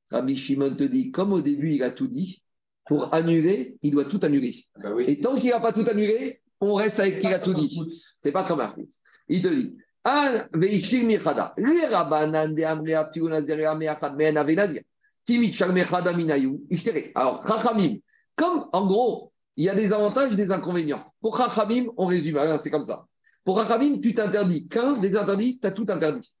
Rabbi Shimon te dit, comme au début il a tout dit, pour annuler, il doit tout annuler. Bah oui. Et tant qu'il n'a pas tout annulé, on reste avec qu'il a tout dit. C'est pas comme un foot. Il te dit, Alors, Chachamim, comme en gros, il y a des avantages et des inconvénients. Pour Chachamim, on résume, Alors, c'est comme ça. Pour Chachamim, tu t'interdis 15 des interdits, tu as tout interdit.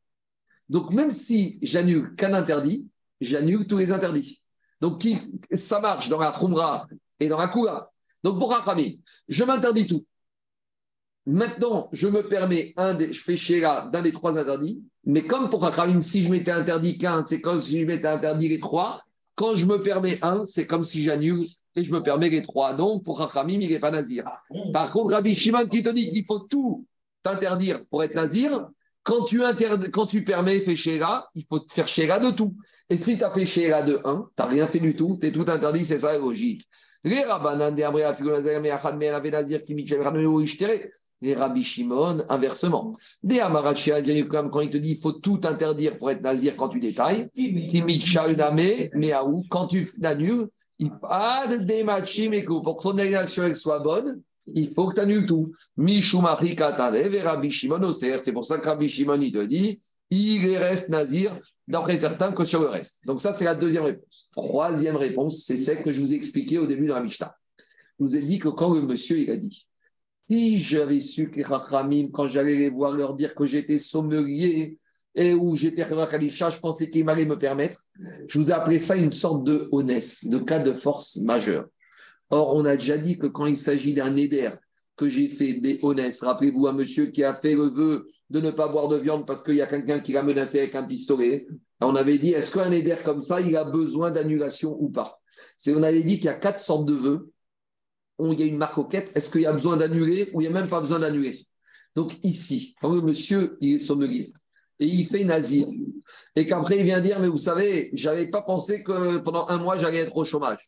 Donc, même si j'annule qu'un interdit, j'annule tous les interdits. Donc, ça marche dans la Khumra et dans la Kula. Donc, pour Rachamim, je m'interdis tout. Maintenant, je me permets, un des, je fais d'un des trois interdits, mais comme pour Rachamim, si je m'étais interdit qu'un, c'est comme si je m'étais interdit les trois. Quand je me permets un, c'est comme si j'annule et je me permets les trois. Donc, pour Rachamim, il n'est pas nazir. Par contre, Rabbi Shimon qui te dit qu'il faut tout t'interdire pour être nazir, quand tu, interd... quand tu permets fait Sheila, il faut te faire Sheila de tout. Et si tu as fait Sheila de 1, tu n'as rien fait du tout, tu es tout interdit, c'est ça la logique. Les rabbanan de Amrea, Meachad, Ishtere. Les Rabbi Shimon, inversement. Des Amarachia, quand il te dit il faut tout interdire pour être nazir quand tu détailles. Quand tu annules, il pas de démachim et que pour que ton annulation soit bonne, il faut que tu annules tout. Mishumari Katarev et Rabbi Shimon Oser. C'est pour ça que Rabbi Shimon, il te dit il reste nazir, d'après certains, que sur le reste. Donc, ça, c'est la deuxième réponse. Troisième réponse, c'est celle que je vous ai expliquée au début de la Mishnah. Je vous ai dit que quand le monsieur, il a dit si j'avais su que Rachamim, quand j'allais les voir leur dire que j'étais sommelier et où j'étais Khalisha, je pensais qu'il m'allait me permettre, je vous ai appelé ça une sorte de honnête, de cas de force majeure. Or, on a déjà dit que quand il s'agit d'un éder que j'ai fait béhonnête, rappelez-vous un monsieur qui a fait le vœu de ne pas boire de viande parce qu'il y a quelqu'un qui l'a menacé avec un pistolet. On avait dit, est-ce qu'un éder comme ça, il a besoin d'annulation ou pas? On avait dit qu'il y a quatre sortes de vœux. Où Il y a une marque quête. Est-ce qu'il y a besoin d'annuler ou il n'y a même pas besoin d'annuler? Donc ici, quand le monsieur, il est sommelier et il fait nazir, et qu'après il vient dire, mais vous savez, j'avais pas pensé que pendant un mois, j'allais être au chômage.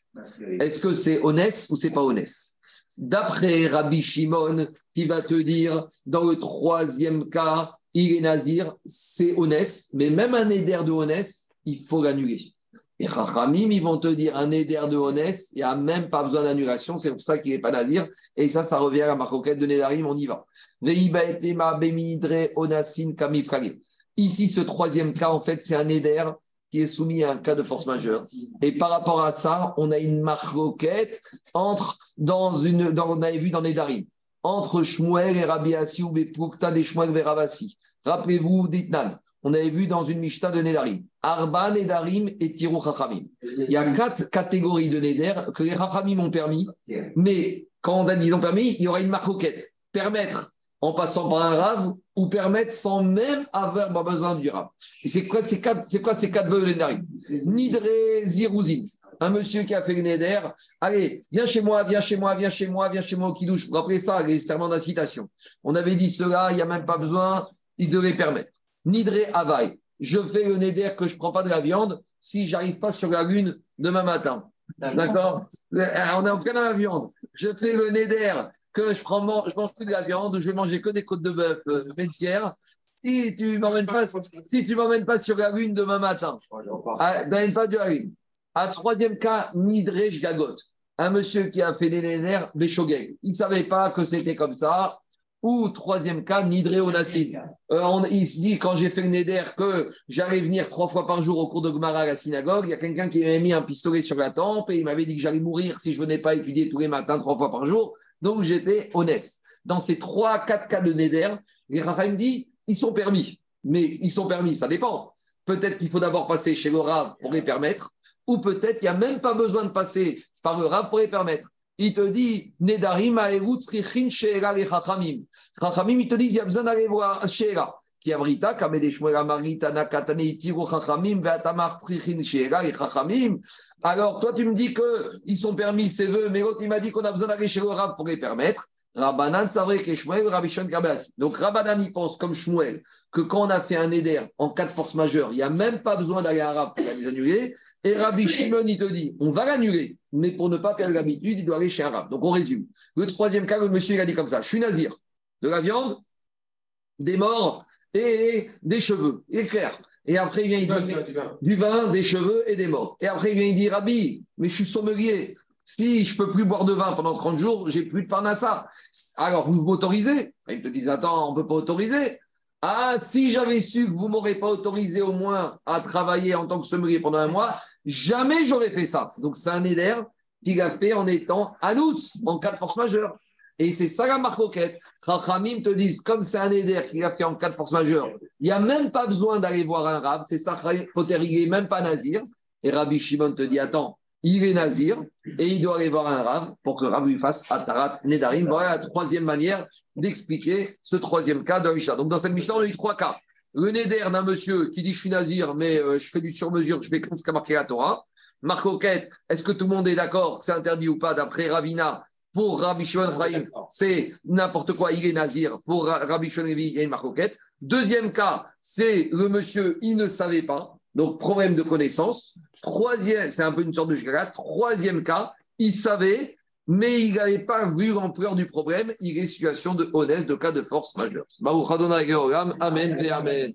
Est-ce que c'est honnête ou c'est pas honnête? D'après Rabbi Shimon, qui va te dire, dans le troisième cas, il est nazir, c'est honnête, mais même un éder de honnête, il faut l'annuler. Et Rachamim, ils vont te dire, un éder de honnête, il n'y a même pas besoin d'annulation, c'est pour ça qu'il n'est pas nazir. Et ça, ça revient à la maroquette de Nédarim, on y va. Ici, ce troisième cas, en fait, c'est un éder qui est soumis à un cas de force majeure. Et par rapport à ça, on a une marquette entre, dans une, dans, on avait vu dans les Darim, entre Shmuel et Rabbi ou Bepukta des Shmuel et. Rappelez-vous d'Itnan, on avait vu dans une Mishnah de Nedarim, Arba, Nedarim et Tiru Chachamim. Il y a quatre catégories de Neder que les Chachamim ont permis, mais quand on a ont permis, il y aura une marquette. Permettre en passant par un rave ou permettre sans même avoir besoin du rave. C'est quoi ces quatre, c'est quoi ces quatre vœux Nédarim Nidre Zirouzin, un monsieur qui a fait le Neder, allez, viens chez moi, viens chez moi, viens chez moi, viens chez moi au Kidouche. Vous rappelez ça, les serments d'incitation. On avait dit cela, il n'y a même pas besoin, il devait permettre. Nidre Avaï, je fais le Neder que je ne prends pas de la viande si j'arrive pas sur la lune demain matin. D'accord On est en plein dans la viande. Je fais le Neder que je je mange plus de la viande, je vais manger que des côtes de bœuf euh, métières. Si tu m'emmènes pas, si tu m'emmènes pas sur la lune demain matin, à, dans une phase de la lune. À troisième cas, Nidrej Gagot, un monsieur qui a fait des nénères Béchogeg. Il ne savait pas que c'était comme ça. Ou troisième cas, Nidré Onassin. Euh, il se dit, quand j'ai fait le Neder, que j'allais venir trois fois par jour au cours de Gmara à la synagogue, il y a quelqu'un qui m'avait mis un pistolet sur la tempe et il m'avait dit que j'allais mourir si je venais pas étudier tous les matins trois fois par jour. Donc j'étais honnête. Dans ces trois, quatre cas de Neder, les me dit, ils sont permis. Mais ils sont permis, ça dépend. Peut-être qu'il faut d'abord passer chez le Rav pour les permettre, ou peut-être qu'il n'y a même pas besoin de passer par le Rav pour les permettre. Il te dit, Nedarim Chachamim. Chachamim, ils te disent, il y a besoin d'aller voir Sheera. Qui abrita, Chachamim, Chachamim. Alors, toi, tu me dis qu'ils sont permis, ces vœux, mais l'autre, il m'a dit qu'on a besoin d'aller chez le pour les permettre. Rabbanan, c'est vrai que Shmuel, Kabas. Donc, Rabbanan, il pense comme Shmuel que quand on a fait un éder en cas de force majeure, il n'y a même pas besoin d'aller à Rav pour les annuler. Et Rabbi Shimon, il te dit, on va l'annuler, mais pour ne pas perdre l'habitude, il doit aller chez un Rav. Donc, on résume. Le troisième cas, le monsieur, il a dit comme ça Je suis nazir, de la viande, des morts et des cheveux. Il est clair. Et après, il vient, il dit du vin, des cheveux et des morts. Et après, il vient, il dit Rabbi, mais je suis sommelier. Si je ne peux plus boire de vin pendant 30 jours, j'ai plus de parnassa. Alors, vous m'autorisez? Ils te disent Attends, on ne peut pas autoriser. Ah, si j'avais su que vous ne m'aurez pas autorisé au moins à travailler en tant que sommelier pendant un mois, jamais j'aurais fait ça. Donc, c'est un éder qu'il a fait en étant à nous, en cas de force majeure. Et c'est ça la marcoquette. Chachamim te disent, comme c'est un éder qu'il a fait en cas de force majeure, il n'y a même pas besoin d'aller voir un rab, c'est ça, il n'est même pas nazir. Et Rabbi Shimon te dit, attends, il est nazir et il doit aller voir un rab pour que rab lui fasse Atarat Nedarim. Voilà la troisième manière d'expliquer ce troisième cas de. Donc dans cette Mishnah, on a eu trois cas. Le Neder d'un monsieur qui dit je suis nazir, mais euh, je fais du sur-mesure, je fais comme ce qu'a marqué la Torah. Marcoquette, est-ce que tout le monde est d'accord que c'est interdit ou pas d'après Ravina pour Rabbi Shimon c'est n'importe quoi, il est nazir. Pour Rabbi Shimon il y a une marcoquette. Deuxième cas, c'est le monsieur, il ne savait pas. Donc, problème de connaissance. Troisième, c'est un peu une sorte de jugada. Troisième cas, il savait, mais il n'avait pas vu l'ampleur du problème. Il est situation de honnête, de cas de force majeure. Amen et Amen.